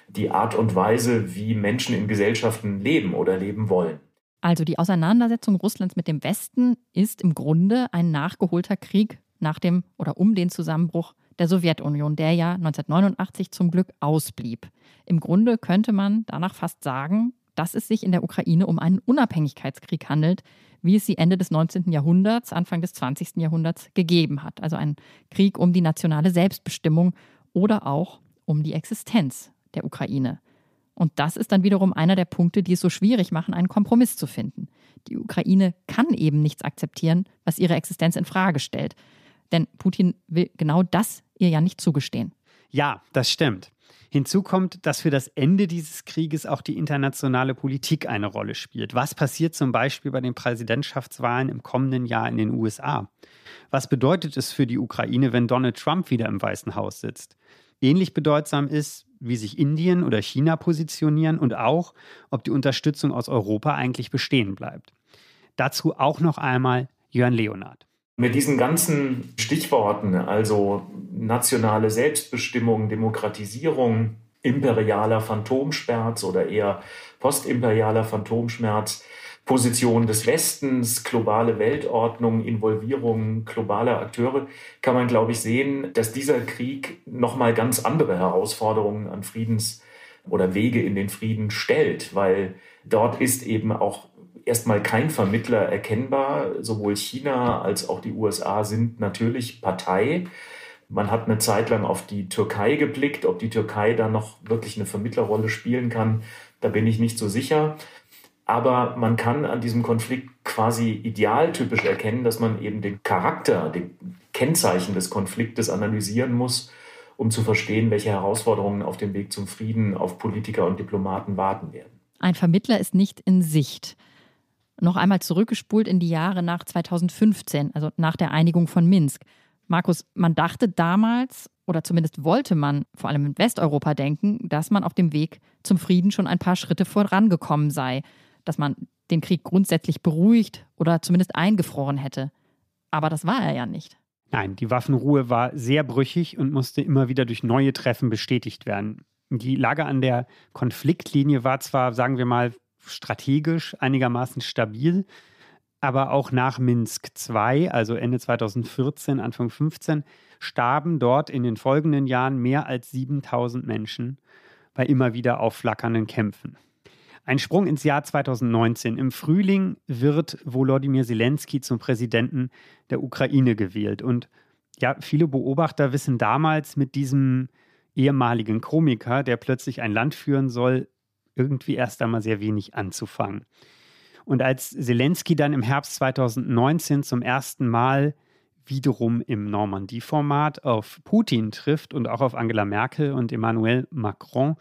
die Art und Weise, wie Menschen in Gesellschaften leben oder leben wollen. Also die Auseinandersetzung Russlands mit dem Westen ist im Grunde ein nachgeholter Krieg nach dem oder um den Zusammenbruch der Sowjetunion, der ja 1989 zum Glück ausblieb. Im Grunde könnte man danach fast sagen, dass es sich in der Ukraine um einen Unabhängigkeitskrieg handelt, wie es sie Ende des 19. Jahrhunderts, Anfang des 20. Jahrhunderts gegeben hat. Also ein Krieg um die nationale Selbstbestimmung oder auch um die Existenz der Ukraine. Und das ist dann wiederum einer der Punkte, die es so schwierig machen, einen Kompromiss zu finden. Die Ukraine kann eben nichts akzeptieren, was ihre Existenz in Frage stellt. Denn Putin will genau das ihr ja nicht zugestehen. Ja, das stimmt. Hinzu kommt, dass für das Ende dieses Krieges auch die internationale Politik eine Rolle spielt. Was passiert zum Beispiel bei den Präsidentschaftswahlen im kommenden Jahr in den USA? Was bedeutet es für die Ukraine, wenn Donald Trump wieder im Weißen Haus sitzt? Ähnlich bedeutsam ist, wie sich Indien oder China positionieren und auch, ob die Unterstützung aus Europa eigentlich bestehen bleibt. Dazu auch noch einmal Jörn Leonard. Mit diesen ganzen Stichworten, also nationale Selbstbestimmung, Demokratisierung, imperialer Phantomschmerz oder eher postimperialer Phantomschmerz, Position des Westens, globale Weltordnung, Involvierung globaler Akteure, kann man, glaube ich, sehen, dass dieser Krieg nochmal ganz andere Herausforderungen an Friedens- oder Wege in den Frieden stellt, weil dort ist eben auch erstmal kein Vermittler erkennbar. Sowohl China als auch die USA sind natürlich Partei. Man hat eine Zeit lang auf die Türkei geblickt. Ob die Türkei da noch wirklich eine Vermittlerrolle spielen kann, da bin ich nicht so sicher. Aber man kann an diesem Konflikt quasi idealtypisch erkennen, dass man eben den Charakter, den Kennzeichen des Konfliktes analysieren muss, um zu verstehen, welche Herausforderungen auf dem Weg zum Frieden auf Politiker und Diplomaten warten werden. Ein Vermittler ist nicht in Sicht. Noch einmal zurückgespult in die Jahre nach 2015, also nach der Einigung von Minsk. Markus, man dachte damals, oder zumindest wollte man vor allem in Westeuropa denken, dass man auf dem Weg zum Frieden schon ein paar Schritte vorangekommen sei dass man den Krieg grundsätzlich beruhigt oder zumindest eingefroren hätte. Aber das war er ja nicht. Nein, die Waffenruhe war sehr brüchig und musste immer wieder durch neue Treffen bestätigt werden. Die Lage an der Konfliktlinie war zwar, sagen wir mal, strategisch einigermaßen stabil, aber auch nach Minsk II, also Ende 2014, Anfang 15, starben dort in den folgenden Jahren mehr als 7000 Menschen bei immer wieder aufflackernden Kämpfen. Ein Sprung ins Jahr 2019. Im Frühling wird Volodymyr Zelensky zum Präsidenten der Ukraine gewählt. Und ja, viele Beobachter wissen damals mit diesem ehemaligen Komiker, der plötzlich ein Land führen soll, irgendwie erst einmal sehr wenig anzufangen. Und als Zelensky dann im Herbst 2019 zum ersten Mal wiederum im Normandie-Format auf Putin trifft und auch auf Angela Merkel und Emmanuel Macron,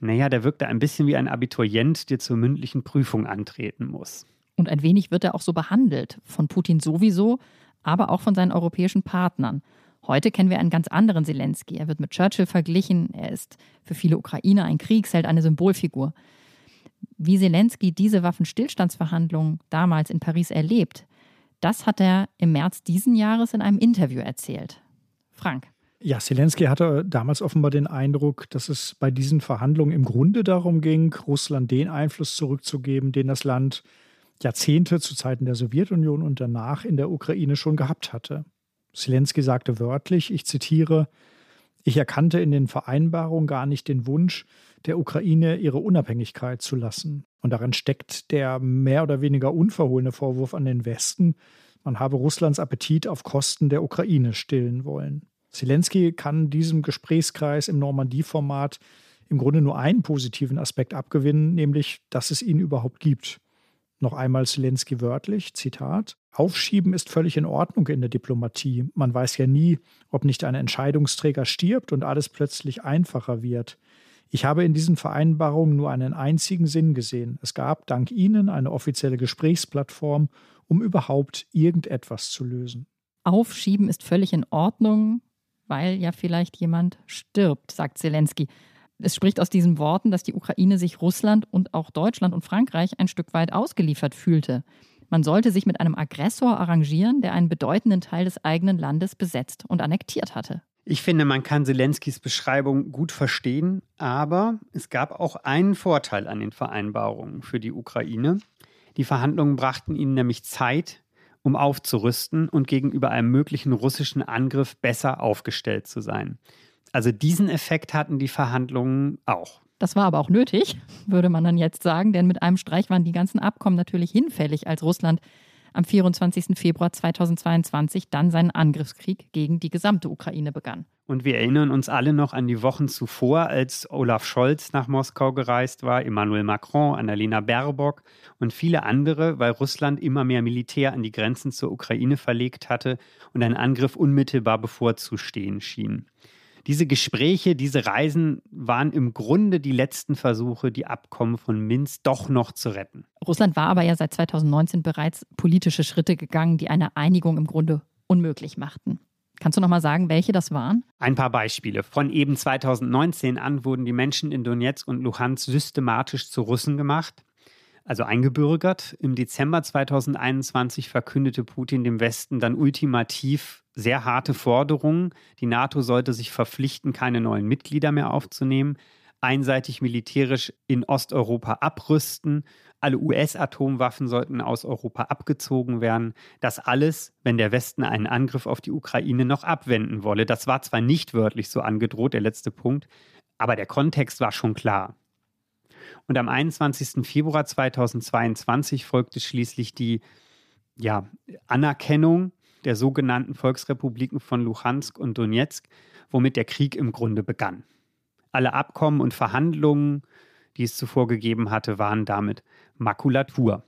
naja, der wirkt da ein bisschen wie ein Abiturient, der zur mündlichen Prüfung antreten muss. Und ein wenig wird er auch so behandelt, von Putin sowieso, aber auch von seinen europäischen Partnern. Heute kennen wir einen ganz anderen Zelensky. Er wird mit Churchill verglichen. Er ist für viele Ukrainer ein Kriegsheld, eine Symbolfigur. Wie Zelensky diese Waffenstillstandsverhandlungen damals in Paris erlebt, das hat er im März diesen Jahres in einem Interview erzählt. Frank. Ja, Zelensky hatte damals offenbar den Eindruck, dass es bei diesen Verhandlungen im Grunde darum ging, Russland den Einfluss zurückzugeben, den das Land Jahrzehnte zu Zeiten der Sowjetunion und danach in der Ukraine schon gehabt hatte. Zelensky sagte wörtlich, ich zitiere, ich erkannte in den Vereinbarungen gar nicht den Wunsch, der Ukraine ihre Unabhängigkeit zu lassen. Und darin steckt der mehr oder weniger unverhohlene Vorwurf an den Westen, man habe Russlands Appetit auf Kosten der Ukraine stillen wollen. Zelensky kann diesem Gesprächskreis im Normandie-Format im Grunde nur einen positiven Aspekt abgewinnen, nämlich, dass es ihn überhaupt gibt. Noch einmal Zelensky wörtlich, Zitat. Aufschieben ist völlig in Ordnung in der Diplomatie. Man weiß ja nie, ob nicht ein Entscheidungsträger stirbt und alles plötzlich einfacher wird. Ich habe in diesen Vereinbarungen nur einen einzigen Sinn gesehen. Es gab dank Ihnen eine offizielle Gesprächsplattform, um überhaupt irgendetwas zu lösen. Aufschieben ist völlig in Ordnung, weil ja vielleicht jemand stirbt, sagt Zelensky. Es spricht aus diesen Worten, dass die Ukraine sich Russland und auch Deutschland und Frankreich ein Stück weit ausgeliefert fühlte. Man sollte sich mit einem Aggressor arrangieren, der einen bedeutenden Teil des eigenen Landes besetzt und annektiert hatte. Ich finde, man kann Zelenskys Beschreibung gut verstehen, aber es gab auch einen Vorteil an den Vereinbarungen für die Ukraine. Die Verhandlungen brachten ihnen nämlich Zeit, um aufzurüsten und gegenüber einem möglichen russischen Angriff besser aufgestellt zu sein. Also diesen Effekt hatten die Verhandlungen auch. Das war aber auch nötig, würde man dann jetzt sagen, denn mit einem Streich waren die ganzen Abkommen natürlich hinfällig, als Russland am 24. Februar 2022 dann seinen Angriffskrieg gegen die gesamte Ukraine begann. Und wir erinnern uns alle noch an die Wochen zuvor, als Olaf Scholz nach Moskau gereist war, Emmanuel Macron, Annalena Baerbock und viele andere, weil Russland immer mehr Militär an die Grenzen zur Ukraine verlegt hatte und ein Angriff unmittelbar bevorzustehen schien. Diese Gespräche, diese Reisen waren im Grunde die letzten Versuche, die Abkommen von Minsk doch noch zu retten. Russland war aber ja seit 2019 bereits politische Schritte gegangen, die eine Einigung im Grunde unmöglich machten. Kannst du noch mal sagen, welche das waren? Ein paar Beispiele. Von eben 2019 an wurden die Menschen in Donetsk und Luhansk systematisch zu Russen gemacht, also eingebürgert. Im Dezember 2021 verkündete Putin dem Westen dann ultimativ sehr harte Forderungen. Die NATO sollte sich verpflichten, keine neuen Mitglieder mehr aufzunehmen, einseitig militärisch in Osteuropa abrüsten, alle US-Atomwaffen sollten aus Europa abgezogen werden. Das alles, wenn der Westen einen Angriff auf die Ukraine noch abwenden wolle. Das war zwar nicht wörtlich so angedroht, der letzte Punkt, aber der Kontext war schon klar. Und am 21. Februar 2022 folgte schließlich die ja, Anerkennung der sogenannten Volksrepubliken von Luhansk und Donetsk, womit der Krieg im Grunde begann. Alle Abkommen und Verhandlungen, die es zuvor gegeben hatte, waren damit Makulatur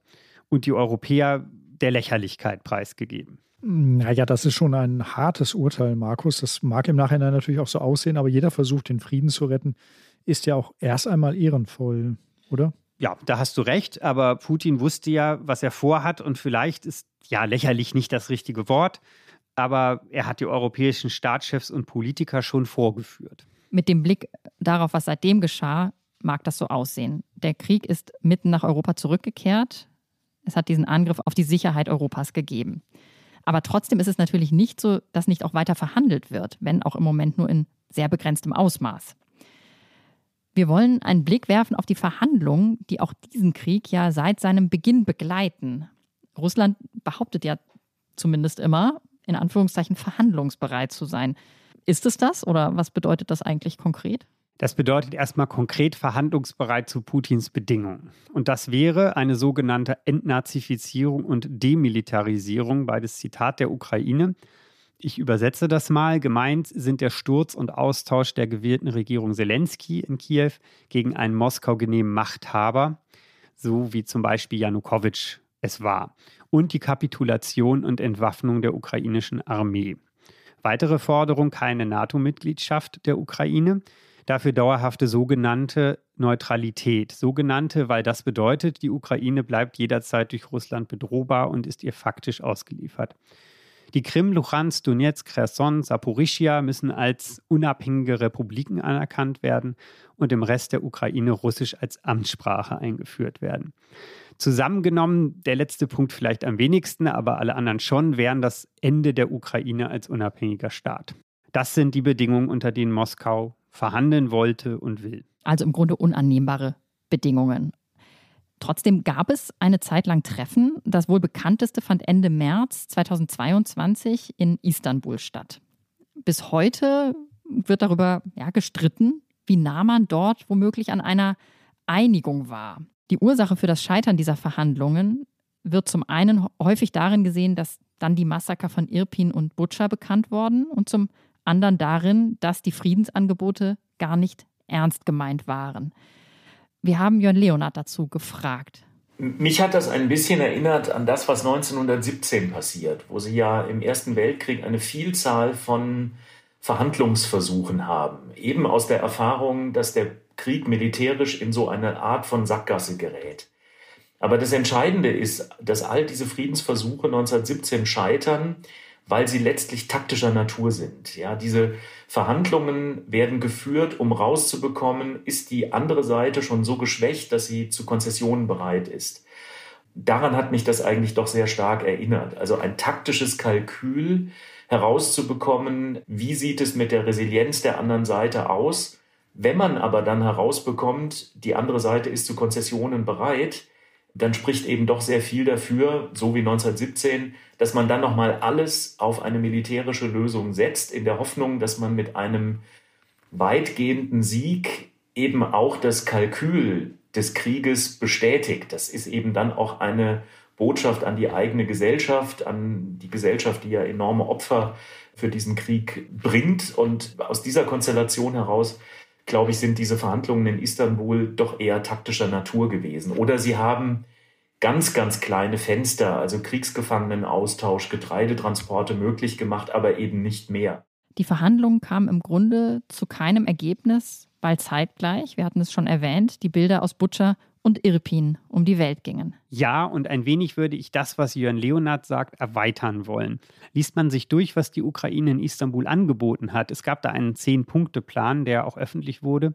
und die Europäer der Lächerlichkeit preisgegeben. Naja, das ist schon ein hartes Urteil, Markus. Das mag im Nachhinein natürlich auch so aussehen, aber jeder Versuch, den Frieden zu retten, ist ja auch erst einmal ehrenvoll, oder? Ja, da hast du recht, aber Putin wusste ja, was er vorhat und vielleicht ist ja lächerlich nicht das richtige Wort, aber er hat die europäischen Staatschefs und Politiker schon vorgeführt. Mit dem Blick darauf, was seitdem geschah, mag das so aussehen. Der Krieg ist mitten nach Europa zurückgekehrt. Es hat diesen Angriff auf die Sicherheit Europas gegeben. Aber trotzdem ist es natürlich nicht so, dass nicht auch weiter verhandelt wird, wenn auch im Moment nur in sehr begrenztem Ausmaß. Wir wollen einen Blick werfen auf die Verhandlungen, die auch diesen Krieg ja seit seinem Beginn begleiten. Russland behauptet ja zumindest immer, in Anführungszeichen verhandlungsbereit zu sein. Ist es das oder was bedeutet das eigentlich konkret? Das bedeutet erstmal konkret verhandlungsbereit zu Putins Bedingungen. Und das wäre eine sogenannte Entnazifizierung und Demilitarisierung, beides Zitat der Ukraine. Ich übersetze das mal. Gemeint sind der Sturz und Austausch der gewählten Regierung Zelensky in Kiew gegen einen Moskau genehmen Machthaber, so wie zum Beispiel Janukowitsch es war, und die Kapitulation und Entwaffnung der ukrainischen Armee. Weitere Forderung keine NATO-Mitgliedschaft der Ukraine, dafür dauerhafte sogenannte Neutralität. Sogenannte, weil das bedeutet, die Ukraine bleibt jederzeit durch Russland bedrohbar und ist ihr faktisch ausgeliefert. Die Krim, Luhansk, Donetsk, Kherson, Saporischia müssen als unabhängige Republiken anerkannt werden und im Rest der Ukraine Russisch als Amtssprache eingeführt werden. Zusammengenommen, der letzte Punkt vielleicht am wenigsten, aber alle anderen schon, wären das Ende der Ukraine als unabhängiger Staat. Das sind die Bedingungen, unter denen Moskau verhandeln wollte und will. Also im Grunde unannehmbare Bedingungen. Trotzdem gab es eine Zeit lang Treffen. Das wohl bekannteste fand Ende März 2022 in Istanbul statt. Bis heute wird darüber ja, gestritten, wie nah man dort womöglich an einer Einigung war. Die Ursache für das Scheitern dieser Verhandlungen wird zum einen häufig darin gesehen, dass dann die Massaker von Irpin und Butscha bekannt wurden und zum anderen darin, dass die Friedensangebote gar nicht ernst gemeint waren. Wir haben Jörn Leonard dazu gefragt. Mich hat das ein bisschen erinnert an das, was 1917 passiert, wo sie ja im Ersten Weltkrieg eine Vielzahl von Verhandlungsversuchen haben. Eben aus der Erfahrung, dass der Krieg militärisch in so eine Art von Sackgasse gerät. Aber das Entscheidende ist, dass all diese Friedensversuche 1917 scheitern, weil sie letztlich taktischer Natur sind. Ja, diese Verhandlungen werden geführt, um rauszubekommen, ist die andere Seite schon so geschwächt, dass sie zu Konzessionen bereit ist. Daran hat mich das eigentlich doch sehr stark erinnert. Also ein taktisches Kalkül herauszubekommen, wie sieht es mit der Resilienz der anderen Seite aus. Wenn man aber dann herausbekommt, die andere Seite ist zu Konzessionen bereit, dann spricht eben doch sehr viel dafür, so wie 1917, dass man dann nochmal alles auf eine militärische Lösung setzt, in der Hoffnung, dass man mit einem weitgehenden Sieg eben auch das Kalkül des Krieges bestätigt. Das ist eben dann auch eine Botschaft an die eigene Gesellschaft, an die Gesellschaft, die ja enorme Opfer für diesen Krieg bringt. Und aus dieser Konstellation heraus glaube ich, sind diese Verhandlungen in Istanbul doch eher taktischer Natur gewesen. Oder sie haben ganz, ganz kleine Fenster, also Kriegsgefangenenaustausch, Getreidetransporte möglich gemacht, aber eben nicht mehr. Die Verhandlungen kamen im Grunde zu keinem Ergebnis, weil zeitgleich, wir hatten es schon erwähnt, die Bilder aus Butcher und Irpin um die Welt gingen. Ja, und ein wenig würde ich das, was Jörn Leonard sagt, erweitern wollen. Liest man sich durch, was die Ukraine in Istanbul angeboten hat, es gab da einen Zehn-Punkte-Plan, der auch öffentlich wurde,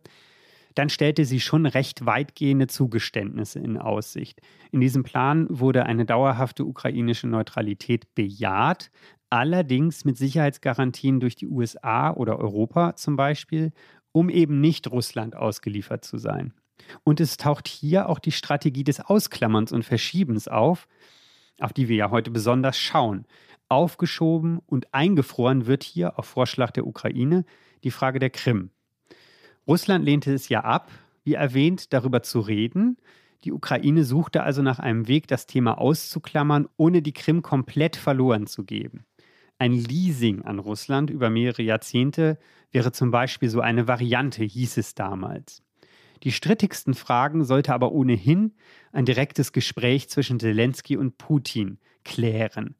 dann stellte sie schon recht weitgehende Zugeständnisse in Aussicht. In diesem Plan wurde eine dauerhafte ukrainische Neutralität bejaht, allerdings mit Sicherheitsgarantien durch die USA oder Europa zum Beispiel, um eben nicht Russland ausgeliefert zu sein. Und es taucht hier auch die Strategie des Ausklammerns und Verschiebens auf, auf die wir ja heute besonders schauen. Aufgeschoben und eingefroren wird hier auf Vorschlag der Ukraine die Frage der Krim. Russland lehnte es ja ab, wie erwähnt, darüber zu reden. Die Ukraine suchte also nach einem Weg, das Thema auszuklammern, ohne die Krim komplett verloren zu geben. Ein Leasing an Russland über mehrere Jahrzehnte wäre zum Beispiel so eine Variante, hieß es damals. Die strittigsten Fragen sollte aber ohnehin ein direktes Gespräch zwischen Zelensky und Putin klären.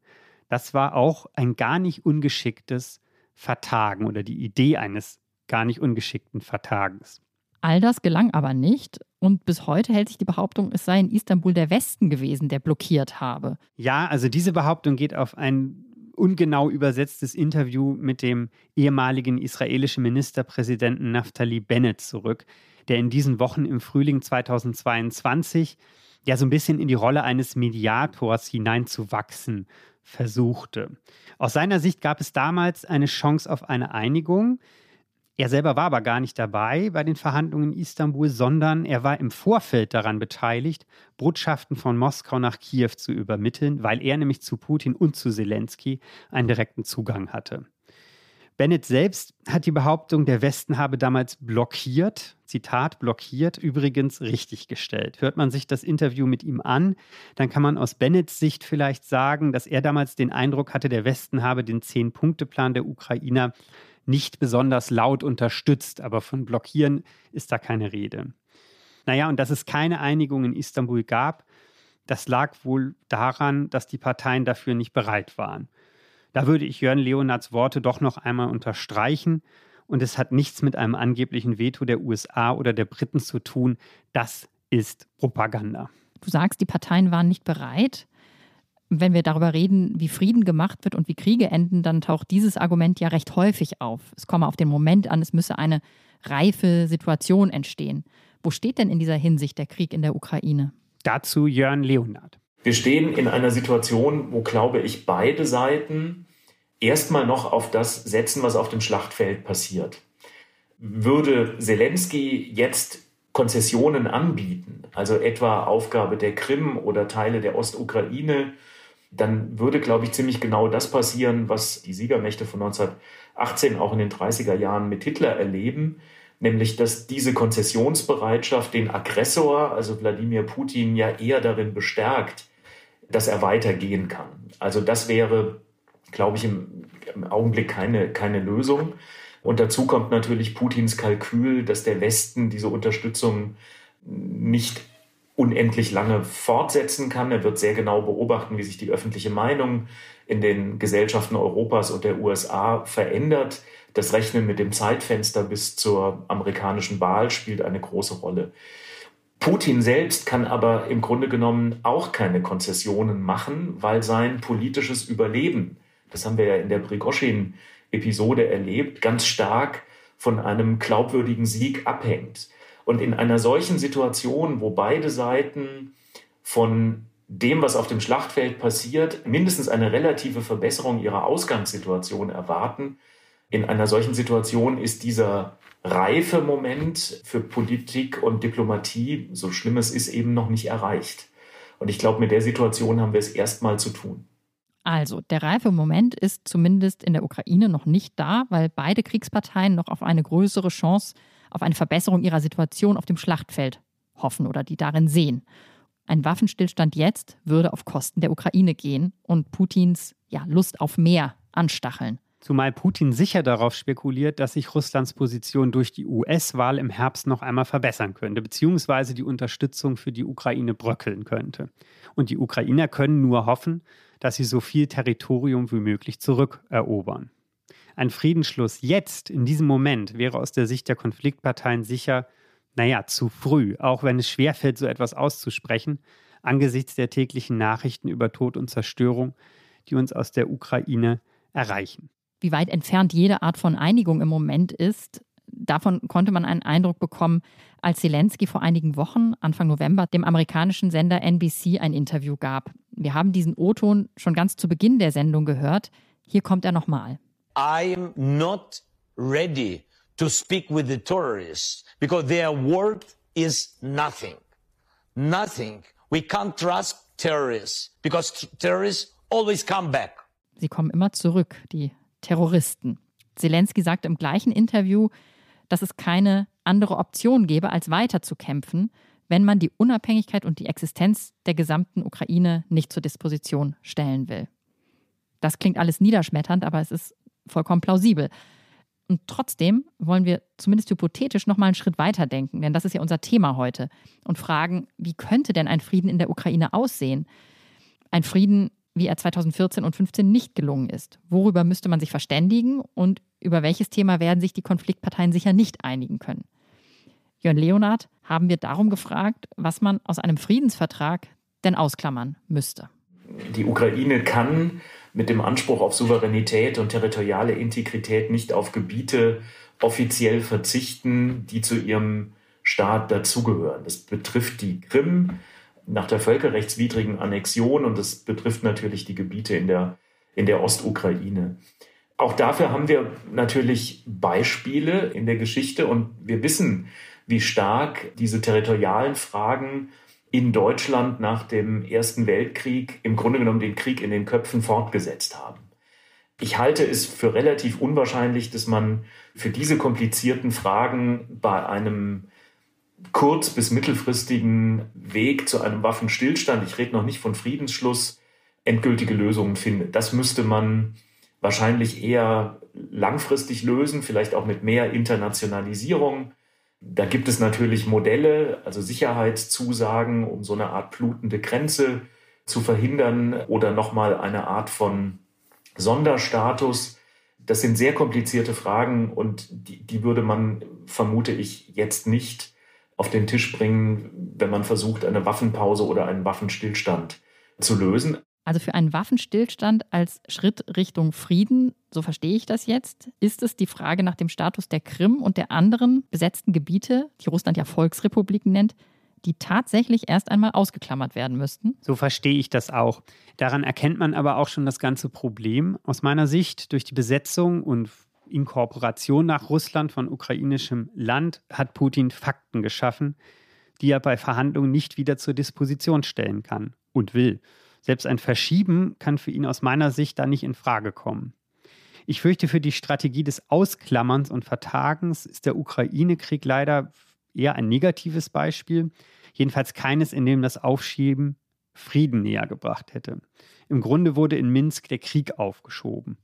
Das war auch ein gar nicht ungeschicktes Vertagen oder die Idee eines gar nicht ungeschickten Vertagens. All das gelang aber nicht und bis heute hält sich die Behauptung, es sei in Istanbul der Westen gewesen, der blockiert habe. Ja, also diese Behauptung geht auf ein ungenau übersetztes Interview mit dem ehemaligen israelischen Ministerpräsidenten Naftali Bennett zurück, der in diesen Wochen im Frühling 2022 ja so ein bisschen in die Rolle eines Mediators hineinzuwachsen versuchte. Aus seiner Sicht gab es damals eine Chance auf eine Einigung. Er selber war aber gar nicht dabei bei den Verhandlungen in Istanbul, sondern er war im Vorfeld daran beteiligt, Botschaften von Moskau nach Kiew zu übermitteln, weil er nämlich zu Putin und zu Zelensky einen direkten Zugang hatte. Bennett selbst hat die Behauptung, der Westen habe damals blockiert, Zitat, blockiert, übrigens richtiggestellt. Hört man sich das Interview mit ihm an, dann kann man aus Bennetts Sicht vielleicht sagen, dass er damals den Eindruck hatte, der Westen habe den Zehn-Punkte-Plan der Ukrainer nicht besonders laut unterstützt, aber von blockieren ist da keine Rede. Naja, und dass es keine Einigung in Istanbul gab, das lag wohl daran, dass die Parteien dafür nicht bereit waren. Da würde ich Jörn Leonards Worte doch noch einmal unterstreichen. Und es hat nichts mit einem angeblichen Veto der USA oder der Briten zu tun. Das ist Propaganda. Du sagst, die Parteien waren nicht bereit. Wenn wir darüber reden, wie Frieden gemacht wird und wie Kriege enden, dann taucht dieses Argument ja recht häufig auf. Es komme auf den Moment an, es müsse eine reife Situation entstehen. Wo steht denn in dieser Hinsicht der Krieg in der Ukraine? Dazu Jörn Leonard. Wir stehen in einer Situation, wo, glaube ich, beide Seiten erstmal noch auf das setzen, was auf dem Schlachtfeld passiert. Würde Zelensky jetzt Konzessionen anbieten, also etwa Aufgabe der Krim oder Teile der Ostukraine, dann würde, glaube ich, ziemlich genau das passieren, was die Siegermächte von 1918 auch in den 30er Jahren mit Hitler erleben, nämlich dass diese Konzessionsbereitschaft den Aggressor, also Wladimir Putin, ja eher darin bestärkt, dass er weitergehen kann. Also das wäre, glaube ich, im, im Augenblick keine, keine Lösung. Und dazu kommt natürlich Putins Kalkül, dass der Westen diese Unterstützung nicht unendlich lange fortsetzen kann. Er wird sehr genau beobachten, wie sich die öffentliche Meinung in den Gesellschaften Europas und der USA verändert. Das Rechnen mit dem Zeitfenster bis zur amerikanischen Wahl spielt eine große Rolle. Putin selbst kann aber im Grunde genommen auch keine Konzessionen machen, weil sein politisches Überleben, das haben wir ja in der Prigoschin-Episode erlebt, ganz stark von einem glaubwürdigen Sieg abhängt. Und in einer solchen Situation, wo beide Seiten von dem, was auf dem Schlachtfeld passiert, mindestens eine relative Verbesserung ihrer Ausgangssituation erwarten, in einer solchen Situation ist dieser reife Moment für Politik und Diplomatie, so schlimm es ist, eben noch nicht erreicht. Und ich glaube, mit der Situation haben wir es erstmal zu tun. Also, der reife Moment ist zumindest in der Ukraine noch nicht da, weil beide Kriegsparteien noch auf eine größere Chance, auf eine Verbesserung ihrer Situation auf dem Schlachtfeld hoffen oder die darin sehen. Ein Waffenstillstand jetzt würde auf Kosten der Ukraine gehen und Putins ja, Lust auf mehr anstacheln. Zumal Putin sicher darauf spekuliert, dass sich Russlands Position durch die US-Wahl im Herbst noch einmal verbessern könnte, beziehungsweise die Unterstützung für die Ukraine bröckeln könnte. Und die Ukrainer können nur hoffen, dass sie so viel Territorium wie möglich zurückerobern. Ein Friedensschluss jetzt, in diesem Moment, wäre aus der Sicht der Konfliktparteien sicher, naja, zu früh, auch wenn es schwerfällt, so etwas auszusprechen, angesichts der täglichen Nachrichten über Tod und Zerstörung, die uns aus der Ukraine erreichen wie weit entfernt jede Art von Einigung im Moment ist. Davon konnte man einen Eindruck bekommen, als Zelensky vor einigen Wochen, Anfang November, dem amerikanischen Sender NBC ein Interview gab. Wir haben diesen O-Ton schon ganz zu Beginn der Sendung gehört. Hier kommt er nochmal. I am not ready to speak with the terrorists because their word is nothing. Nothing. We can't trust terrorists because terrorists always come back. Sie kommen immer zurück, die Terroristen. Zelensky sagte im gleichen Interview, dass es keine andere Option gäbe, als weiterzukämpfen, wenn man die Unabhängigkeit und die Existenz der gesamten Ukraine nicht zur Disposition stellen will. Das klingt alles niederschmetternd, aber es ist vollkommen plausibel. Und trotzdem wollen wir zumindest hypothetisch noch mal einen Schritt weiter denken, denn das ist ja unser Thema heute und fragen, wie könnte denn ein Frieden in der Ukraine aussehen? Ein Frieden, wie er 2014 und 2015 nicht gelungen ist. Worüber müsste man sich verständigen und über welches Thema werden sich die Konfliktparteien sicher nicht einigen können? Jörn Leonard haben wir darum gefragt, was man aus einem Friedensvertrag denn ausklammern müsste. Die Ukraine kann mit dem Anspruch auf Souveränität und territoriale Integrität nicht auf Gebiete offiziell verzichten, die zu ihrem Staat dazugehören. Das betrifft die Krim, nach der völkerrechtswidrigen Annexion und das betrifft natürlich die Gebiete in der, in der Ostukraine. Auch dafür haben wir natürlich Beispiele in der Geschichte und wir wissen, wie stark diese territorialen Fragen in Deutschland nach dem Ersten Weltkrieg im Grunde genommen den Krieg in den Köpfen fortgesetzt haben. Ich halte es für relativ unwahrscheinlich, dass man für diese komplizierten Fragen bei einem kurz- bis mittelfristigen Weg zu einem Waffenstillstand, ich rede noch nicht von Friedensschluss, endgültige Lösungen findet. Das müsste man wahrscheinlich eher langfristig lösen, vielleicht auch mit mehr Internationalisierung. Da gibt es natürlich Modelle, also Sicherheitszusagen, um so eine Art blutende Grenze zu verhindern oder nochmal eine Art von Sonderstatus. Das sind sehr komplizierte Fragen und die, die würde man, vermute ich, jetzt nicht auf den Tisch bringen, wenn man versucht, eine Waffenpause oder einen Waffenstillstand zu lösen. Also für einen Waffenstillstand als Schritt Richtung Frieden, so verstehe ich das jetzt, ist es die Frage nach dem Status der Krim und der anderen besetzten Gebiete, die Russland ja Volksrepubliken nennt, die tatsächlich erst einmal ausgeklammert werden müssten. So verstehe ich das auch. Daran erkennt man aber auch schon das ganze Problem. Aus meiner Sicht, durch die Besetzung und Inkorporation nach Russland von ukrainischem Land hat Putin Fakten geschaffen, die er bei Verhandlungen nicht wieder zur Disposition stellen kann und will. Selbst ein Verschieben kann für ihn aus meiner Sicht da nicht in Frage kommen. Ich fürchte, für die Strategie des Ausklammerns und Vertagens ist der Ukraine-Krieg leider eher ein negatives Beispiel, jedenfalls keines, in dem das Aufschieben Frieden näher gebracht hätte. Im Grunde wurde in Minsk der Krieg aufgeschoben.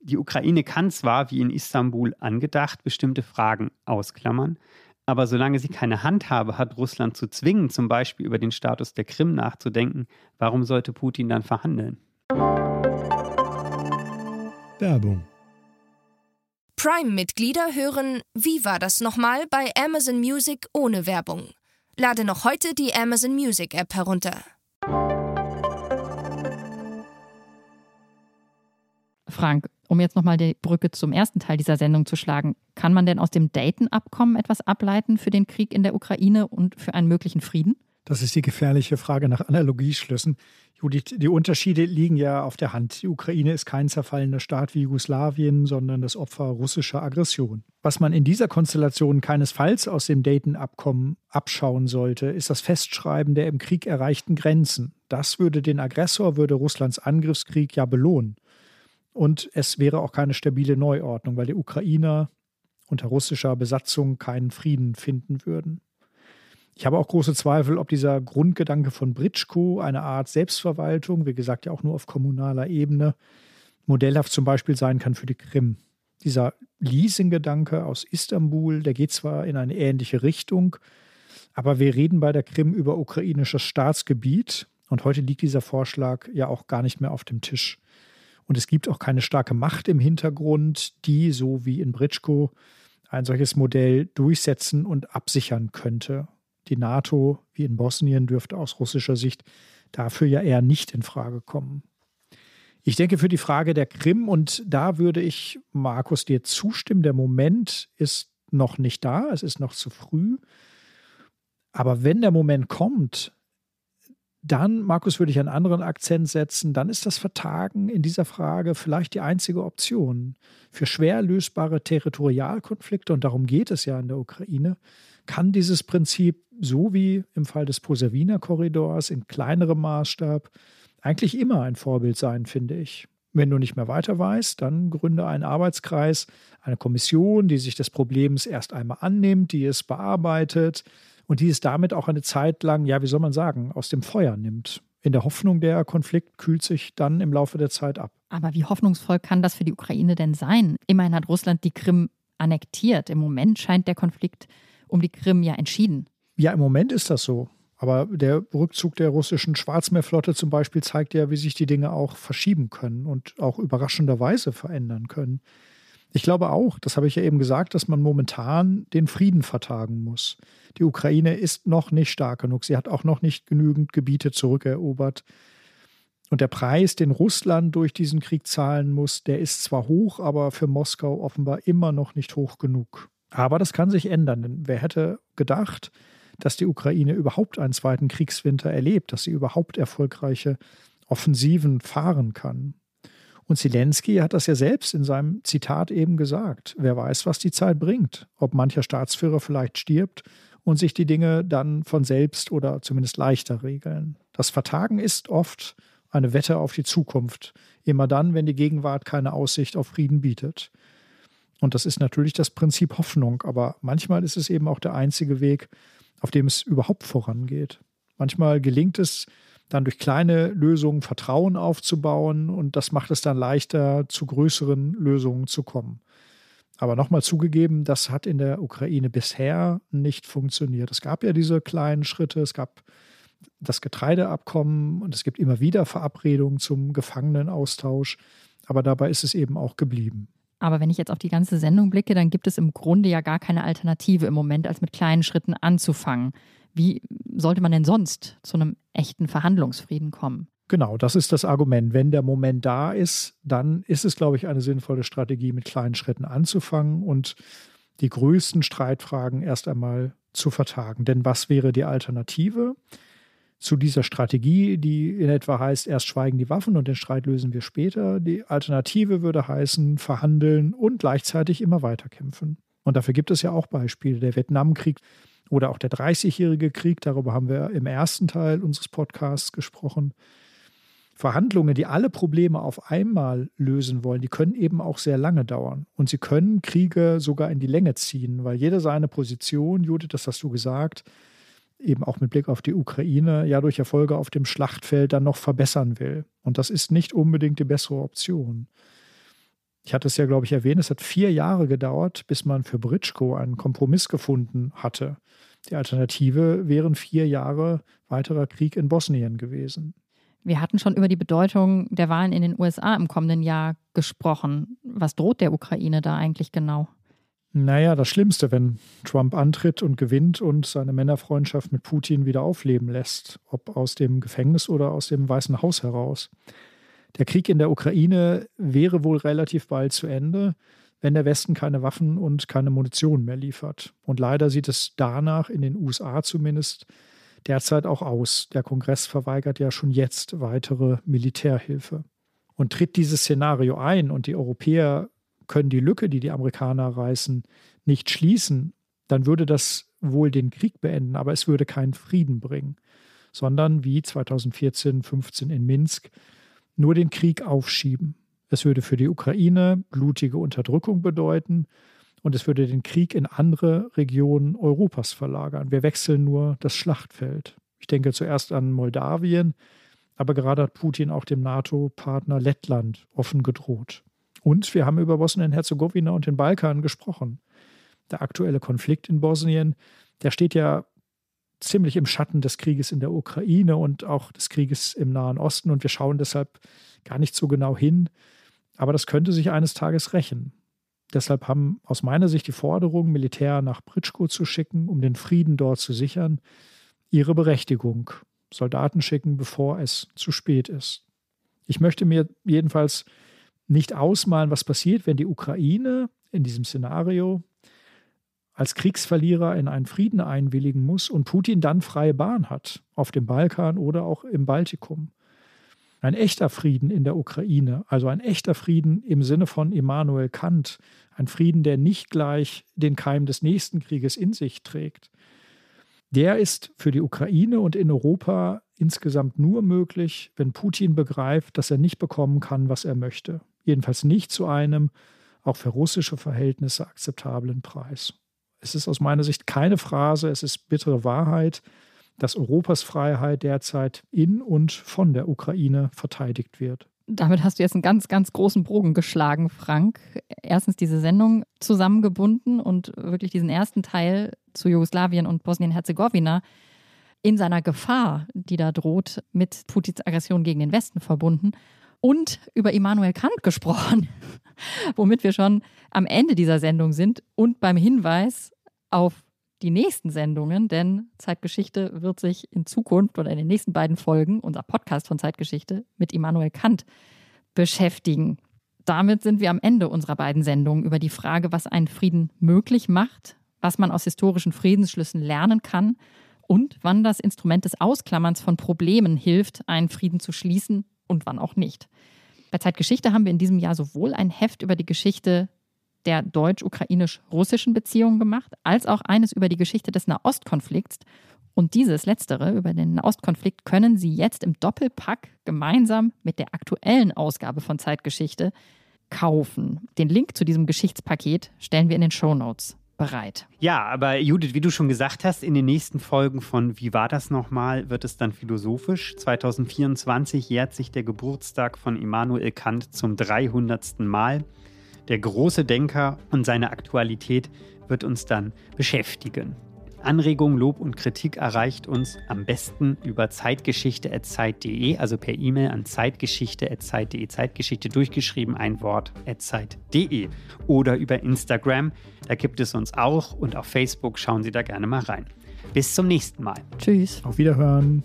Die Ukraine kann zwar, wie in Istanbul angedacht, bestimmte Fragen ausklammern, aber solange sie keine Handhabe hat, Russland zu zwingen, zum Beispiel über den Status der Krim nachzudenken, warum sollte Putin dann verhandeln? Werbung. Prime-Mitglieder hören Wie war das nochmal bei Amazon Music ohne Werbung. Lade noch heute die Amazon Music App herunter. Frank, um jetzt nochmal die Brücke zum ersten Teil dieser Sendung zu schlagen, kann man denn aus dem Dayton-Abkommen etwas ableiten für den Krieg in der Ukraine und für einen möglichen Frieden? Das ist die gefährliche Frage nach Analogieschlüssen. Judith, die Unterschiede liegen ja auf der Hand. Die Ukraine ist kein zerfallener Staat wie Jugoslawien, sondern das Opfer russischer Aggression. Was man in dieser Konstellation keinesfalls aus dem Dayton-Abkommen abschauen sollte, ist das Festschreiben der im Krieg erreichten Grenzen. Das würde den Aggressor, würde Russlands Angriffskrieg ja belohnen. Und es wäre auch keine stabile Neuordnung, weil die Ukrainer unter russischer Besatzung keinen Frieden finden würden. Ich habe auch große Zweifel, ob dieser Grundgedanke von Britschko, eine Art Selbstverwaltung, wie gesagt ja auch nur auf kommunaler Ebene, modellhaft zum Beispiel sein kann für die Krim. Dieser Leasing-Gedanke aus Istanbul, der geht zwar in eine ähnliche Richtung, aber wir reden bei der Krim über ukrainisches Staatsgebiet und heute liegt dieser Vorschlag ja auch gar nicht mehr auf dem Tisch. Und es gibt auch keine starke Macht im Hintergrund, die, so wie in Britschko, ein solches Modell durchsetzen und absichern könnte. Die NATO, wie in Bosnien, dürfte aus russischer Sicht dafür ja eher nicht in Frage kommen. Ich denke für die Frage der Krim, und da würde ich, Markus, dir zustimmen, der Moment ist noch nicht da, es ist noch zu früh. Aber wenn der Moment kommt, dann, Markus, würde ich einen anderen Akzent setzen. Dann ist das Vertagen in dieser Frage vielleicht die einzige Option. Für schwer lösbare Territorialkonflikte, und darum geht es ja in der Ukraine, kann dieses Prinzip, so wie im Fall des Posaviner Korridors in kleinerem Maßstab, eigentlich immer ein Vorbild sein, finde ich. Wenn du nicht mehr weiter weißt, dann gründe einen Arbeitskreis, eine Kommission, die sich des Problems erst einmal annimmt, die es bearbeitet, und die es damit auch eine Zeit lang, ja, wie soll man sagen, aus dem Feuer nimmt. In der Hoffnung, der Konflikt kühlt sich dann im Laufe der Zeit ab. Aber wie hoffnungsvoll kann das für die Ukraine denn sein? Immerhin hat Russland die Krim annektiert. Im Moment scheint der Konflikt um die Krim ja entschieden. Ja, im Moment ist das so. Aber der Rückzug der russischen Schwarzmeerflotte zum Beispiel zeigt ja, wie sich die Dinge auch verschieben können und auch überraschenderweise verändern können. Ich glaube auch, das habe ich ja eben gesagt, dass man momentan den Frieden vertagen muss. Die Ukraine ist noch nicht stark genug. Sie hat auch noch nicht genügend Gebiete zurückerobert. Und der Preis, den Russland durch diesen Krieg zahlen muss, der ist zwar hoch, aber für Moskau offenbar immer noch nicht hoch genug. Aber das kann sich ändern, denn wer hätte gedacht, dass die Ukraine überhaupt einen zweiten Kriegswinter erlebt, dass sie überhaupt erfolgreiche Offensiven fahren kann. Und Zelensky hat das ja selbst in seinem Zitat eben gesagt. Wer weiß, was die Zeit bringt. Ob mancher Staatsführer vielleicht stirbt und sich die Dinge dann von selbst oder zumindest leichter regeln. Das Vertagen ist oft eine Wette auf die Zukunft. Immer dann, wenn die Gegenwart keine Aussicht auf Frieden bietet. Und das ist natürlich das Prinzip Hoffnung, aber manchmal ist es eben auch der einzige Weg, auf dem es überhaupt vorangeht. Manchmal gelingt es dann durch kleine Lösungen Vertrauen aufzubauen und das macht es dann leichter, zu größeren Lösungen zu kommen. Aber nochmal zugegeben, das hat in der Ukraine bisher nicht funktioniert. Es gab ja diese kleinen Schritte, es gab das Getreideabkommen und es gibt immer wieder Verabredungen zum Gefangenenaustausch, aber dabei ist es eben auch geblieben. Aber wenn ich jetzt auf die ganze Sendung blicke, dann gibt es im Grunde ja gar keine Alternative im Moment, als mit kleinen Schritten anzufangen. Wie sollte man denn sonst zu einem echten Verhandlungsfrieden kommen? Genau, das ist das Argument. Wenn der Moment da ist, dann ist es, glaube ich, eine sinnvolle Strategie, mit kleinen Schritten anzufangen und die größten Streitfragen erst einmal zu vertagen. Denn was wäre die Alternative zu dieser Strategie, die in etwa heißt, erst schweigen die Waffen und den Streit lösen wir später? Die Alternative würde heißen, verhandeln und gleichzeitig immer weiterkämpfen. Und dafür gibt es ja auch Beispiele. Der Vietnamkrieg oder auch der Dreißigjährige Krieg, darüber haben wir im ersten Teil unseres Podcasts gesprochen. Verhandlungen, die alle Probleme auf einmal lösen wollen, die können eben auch sehr lange dauern. Und sie können Kriege sogar in die Länge ziehen, weil jeder seine Position, Judith, das hast du gesagt, eben auch mit Blick auf die Ukraine, ja durch Erfolge auf dem Schlachtfeld dann noch verbessern will. Und das ist nicht unbedingt die bessere Option. Ich hatte es ja, glaube ich, erwähnt, es hat vier Jahre gedauert, bis man für Britschko einen Kompromiss gefunden hatte. Die Alternative wären vier Jahre weiterer Krieg in Bosnien gewesen. Wir hatten schon über die Bedeutung der Wahlen in den USA im kommenden Jahr gesprochen. Was droht der Ukraine da eigentlich genau? Naja, das Schlimmste, wenn Trump antritt und gewinnt und seine Männerfreundschaft mit Putin wieder aufleben lässt, ob aus dem Gefängnis oder aus dem Weißen Haus heraus. Der Krieg in der Ukraine wäre wohl relativ bald zu Ende, wenn der Westen keine Waffen und keine Munition mehr liefert. Und leider sieht es danach, in den USA zumindest, derzeit auch aus. Der Kongress verweigert ja schon jetzt weitere Militärhilfe. Und tritt dieses Szenario ein und die Europäer können die Lücke, die die Amerikaner reißen, nicht schließen, dann würde das wohl den Krieg beenden, aber es würde keinen Frieden bringen, sondern wie 2014, 15 in Minsk nur den Krieg aufschieben. Es würde für die Ukraine blutige Unterdrückung bedeuten und es würde den Krieg in andere Regionen Europas verlagern. Wir wechseln nur das Schlachtfeld. Ich denke zuerst an Moldawien, aber gerade hat Putin auch dem NATO-Partner Lettland offen gedroht. Und wir haben über Bosnien-Herzegowina und den Balkan gesprochen. Der aktuelle Konflikt in Bosnien, der steht ja ziemlich im Schatten des Krieges in der Ukraine und auch des Krieges im Nahen Osten. Und wir schauen deshalb gar nicht so genau hin. Aber das könnte sich eines Tages rächen. Deshalb haben aus meiner Sicht die Forderungen, Militär nach Pritschko zu schicken, um den Frieden dort zu sichern, ihre Berechtigung. Soldaten schicken, bevor es zu spät ist. Ich möchte mir jedenfalls nicht ausmalen, was passiert, wenn die Ukraine in diesem Szenario als Kriegsverlierer in einen Frieden einwilligen muss und Putin dann freie Bahn hat auf dem Balkan oder auch im Baltikum. Ein echter Frieden in der Ukraine, also ein echter Frieden im Sinne von Immanuel Kant, ein Frieden, der nicht gleich den Keim des nächsten Krieges in sich trägt, der ist für die Ukraine und in Europa insgesamt nur möglich, wenn Putin begreift, dass er nicht bekommen kann, was er möchte. Jedenfalls nicht zu einem, auch für russische Verhältnisse, akzeptablen Preis. Es ist aus meiner Sicht keine Phrase, es ist bittere Wahrheit dass Europas Freiheit derzeit in und von der Ukraine verteidigt wird. Damit hast du jetzt einen ganz, ganz großen Bogen geschlagen, Frank. Erstens diese Sendung zusammengebunden und wirklich diesen ersten Teil zu Jugoslawien und Bosnien-Herzegowina in seiner Gefahr, die da droht, mit Putins Aggression gegen den Westen verbunden und über Immanuel Kant gesprochen, womit wir schon am Ende dieser Sendung sind und beim Hinweis auf die nächsten Sendungen, denn Zeitgeschichte wird sich in Zukunft oder in den nächsten beiden Folgen, unser Podcast von Zeitgeschichte, mit Immanuel Kant beschäftigen. Damit sind wir am Ende unserer beiden Sendungen über die Frage, was einen Frieden möglich macht, was man aus historischen Friedensschlüssen lernen kann und wann das Instrument des Ausklammerns von Problemen hilft, einen Frieden zu schließen und wann auch nicht. Bei Zeitgeschichte haben wir in diesem Jahr sowohl ein Heft über die Geschichte der deutsch-ukrainisch-russischen Beziehungen gemacht, als auch eines über die Geschichte des Nahostkonflikts Und dieses letztere über den Nahostkonflikt können Sie jetzt im Doppelpack gemeinsam mit der aktuellen Ausgabe von Zeitgeschichte kaufen. Den Link zu diesem Geschichtspaket stellen wir in den Show Notes bereit. Ja, aber Judith, wie du schon gesagt hast, in den nächsten Folgen von Wie war das nochmal, wird es dann philosophisch. 2024 jährt sich der Geburtstag von Immanuel Kant zum 300. Mal. Der große Denker und seine Aktualität wird uns dann beschäftigen. Anregung, Lob und Kritik erreicht uns am besten über zeitgeschichte.zeit.de, also per E-Mail an zeitgeschichte.zeit.de. Zeitgeschichte durchgeschrieben, ein Wort, zeit.de. Oder über Instagram, da gibt es uns auch und auf Facebook schauen Sie da gerne mal rein. Bis zum nächsten Mal. Tschüss. Auf Wiederhören.